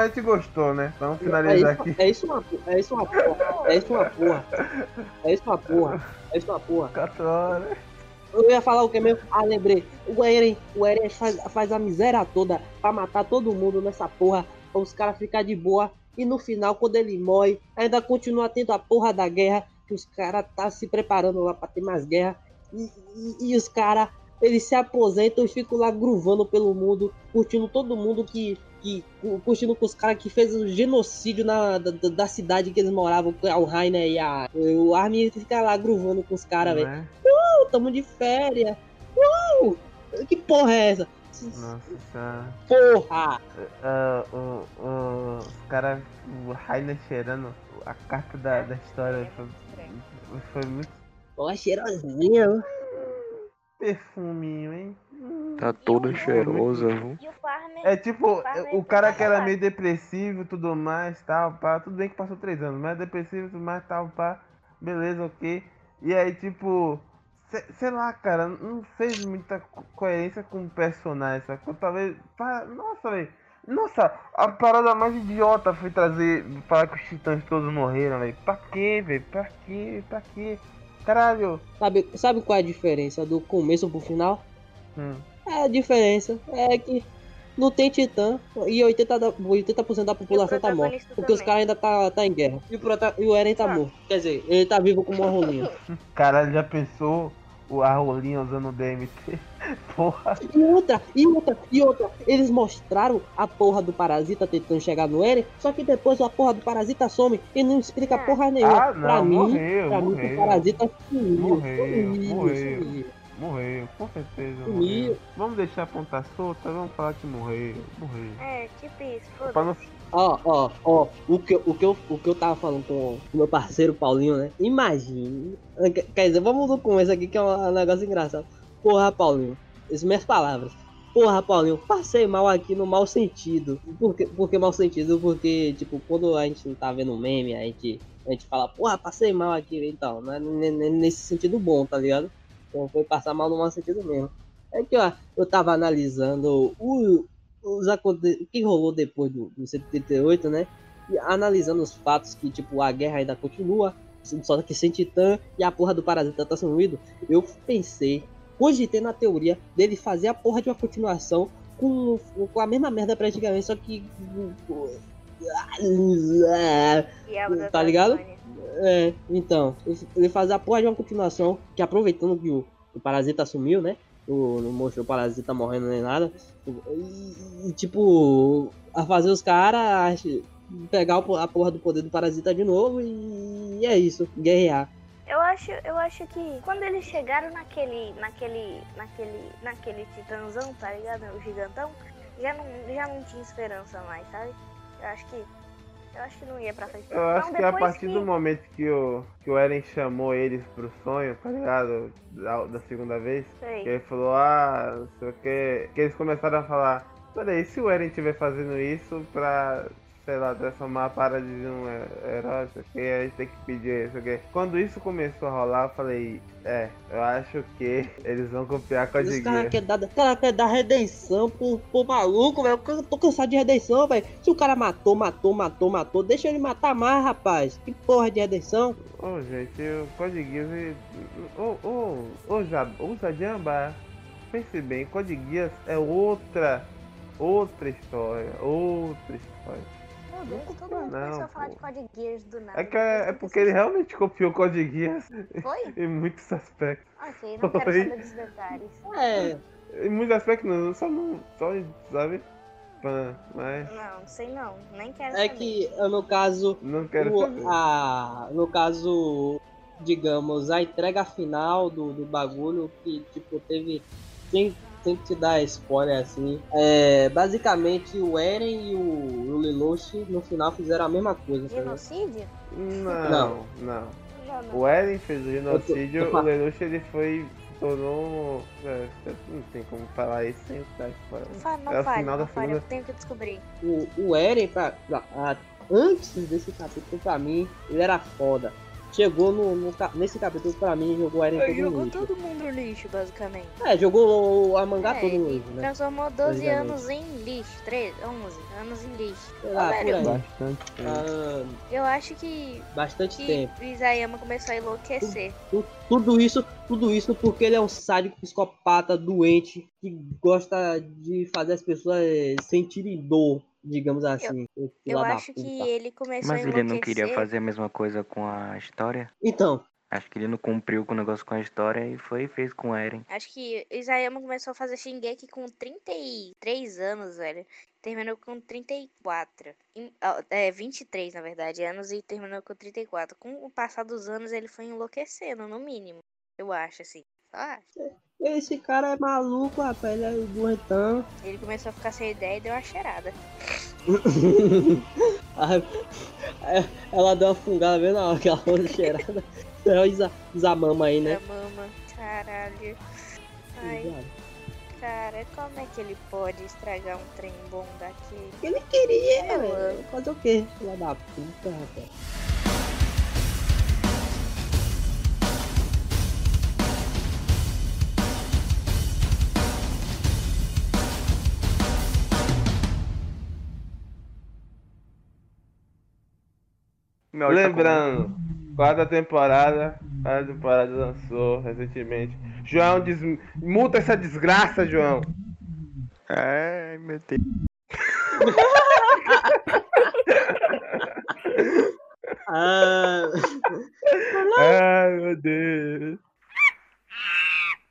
A gente gostou, né? Vamos finalizar é aqui. isso, é isso uma, é isso uma porra. É isso uma porra. É isso uma porra. É isso uma porra. 4 horas. Eu ia falar o que mesmo? Ah, lembrei. O Eren, o Eren faz, faz a miséria toda pra matar todo mundo nessa porra. Pra os caras ficar de boa. E no final, quando ele morre, ainda continua tendo a porra da guerra. Que os caras tá se preparando lá pra ter mais guerra. E, e- e os caras, eles se aposentam e ficam lá gruvando pelo mundo. Curtindo todo mundo que. Que curtindo com os caras que fez o genocídio na, da, da cidade que eles moravam. é O Rainer e a. O Armin fica lá gruvando com os caras, velho. né? Pô, tamo de férias. Uh! Que porra é essa? Nossa senhora. Porra! Ah, o, o, os caras, o Rainer cheirando a carta da, da história foi, foi muito Porra, cheirosinho. perfuminho, hein? Tá toda cheirosa, viu? É tipo, o cara foi que era pra meio depressivo e tudo mais, tal, pá. Tudo bem que passou três anos, mas depressivo e tudo mais, tal, pá. Beleza, ok. E aí, tipo, se- sei lá, cara, não fez muita co- coerência com o personagem, sacou? Talvez. pá, Nossa, velho. Nossa, a parada mais idiota foi trazer. Falar que os titãs todos morreram, velho. Pra quê, velho? Pra quê? Pra quê? Caralho. Sabe, sabe qual é a diferença do começo pro final? Hum. É a diferença é que não tem titã e 80%, da, 80 da população tá morta. Porque os também. caras ainda tá, tá em guerra. E o, prota- e o Eren tá Ah. morto. Quer dizer, ele tá vivo como uma rolinha. Caralho, já pensou o a rolinha usando o DMT? Porra. E outra, e outra, e outra. Eles mostraram a porra do parasita tentando chegar no Eren, só que depois a porra do parasita some e não explica Ah. porra nenhuma. Ah, não, pra mim, morreu, pra mim, o parasita sumiu. Morreu, sumiu, morreu. sumiu. Morreu, com certeza morreu. Vamos deixar a ponta solta, vamos falar que morreu, morreu. É, tipo isso, foda-se. não... Ó, ó, ó, o que, eu- o, que eu, o que eu tava falando com o meu parceiro Paulinho, né? Imagine. Quer dizer, vamos no começo aqui que é um negócio engraçado. Porra, Paulinho, essas minhas palavras. Porra, Paulinho, passei mal aqui no mau sentido. Por que, por que mau sentido? Porque, tipo, quando a gente não tá vendo meme, a gente, a gente fala, porra, passei mal aqui então. Não é n- n- nesse sentido bom, tá ligado? Então foi passar mal no mau sentido mesmo. É que, ó, eu tava analisando o, os o que rolou depois do, do 78, né? E analisando os fatos que, tipo, a guerra ainda continua, só que sem titã e a porra do parasita tá sumido, eu pensei, cogitei na teoria dele fazer a porra de uma continuação com, com a mesma merda praticamente, só que. Diabo da Tá ligado? É, então, ele fazer a porra de uma continuação, que aproveitando que o, o Parasita sumiu, né? O, não mostrou o Parasita morrendo nem nada. E, e, tipo, a fazer os caras pegar a porra do poder do Parasita de novo e é isso, guerrear. Eu acho, eu acho que quando eles chegaram naquele, naquele, naquele, naquele titãzão, tá ligado? O gigantão, já não, já não tinha esperança mais, sabe? Eu acho que, eu acho que não ia pra frente. Eu acho Não, que a depois partir que- do momento que o, que o Eren chamou eles pro sonho, tá ligado? Da, da segunda vez, Sei. que ele falou, ah, não sei o que, que eles começaram a falar, peraí, se o Eren estiver fazendo isso pra, sei lá, transformar a parada de um he- herói, que, a gente tem que pedir isso, o que. Quando isso começou a rolar, eu falei, é, eu acho que eles vão copiar com a Os caras querem dar, cara quer dar redenção pro, pro maluco, velho. Eu tô cansado de redenção, velho. Se o cara matou, matou, matou, matou, deixa ele matar mais, rapaz. Que porra de redenção. Ô, gente, o Code Geass, ô, ô, ô, Jab- ô, Jabba, pense bem, Code Geass é outra, outra história, outra história. Meu Deus, todo Não, mundo começou a falar de Code Geass do nada. É, que é, é porque ele realmente copiou Code Geass Foi? em muitos aspectos. Ok, não quero Foi. saber dos detalhes. É, Em muitos aspectos não, só não, só, sabe? Pã, mas Não, não sei não. Nem quero é saber. que no caso, não quero o- saber. a, no caso, digamos, a entrega final do, do bagulho que, tipo, teve. Sem, sem te dar spoiler assim. É, basicamente o Eren e o, o Lelouch no final fizeram a mesma coisa. tá? Genocídio? Não, Não. não. O Eren fez o genocídio, tô- o Lelouch ele foi. tornou. é, não tem como falar isso sem dar spoiler. Não fale, não É o final não da fale, segunda- eu tenho que descobrir. O, o Eren, pra, pra- a- antes desse capítulo, pra mim, ele era foda. Chegou no, no nesse capítulo, pra mim, jogou Eren todo no lixo. todo mundo no lixo, basicamente. É, jogou a mangá É, todo no lixo, né? transformou 12 Basicamente. anos em lixo. 13, 11 anos em lixo. Sei lá, Ô, por velho, aí. Bastante tempo. Ah, Eu acho que, bastante que tempo. o Isayama começou a enlouquecer. Tu- Tudo isso, tudo isso porque ele é um sádico psicopata doente que gosta de fazer as pessoas sentirem dor, digamos assim. Eu da acho que puta. ele começou Mas a ele não queria fazer a mesma coisa com a história? Então, Acho que ele não cumpriu com o negócio com a história e foi e fez com o Eren. Acho que Isayama começou a fazer Shingeki com 33 anos, velho. Terminou com 34. Em- ó, É, 23, na verdade, anos e terminou com 34. Com o passar dos anos, ele foi enlouquecendo, no mínimo. Eu acho, assim. Só acho. Esse cara é maluco, rapaz, ele é doentão. Ele começou a ficar sem ideia e deu uma cheirada. É, ela deu uma fungada bem na hora que ela foi cheirada. É o Isa- Isamama aí, né? Da mama. Caralho. Ai, cara, como é que ele pode estragar um trem bom daquele? Ele queria, É, velho. Fazer o quê? Filha da puta, rapaz. Tá Lembrando, tá quarta temporada, quarta temporada lançou recentemente. João, des... multa essa desgraça, João. Ai, meu Deus. ah... Ai, meu Deus.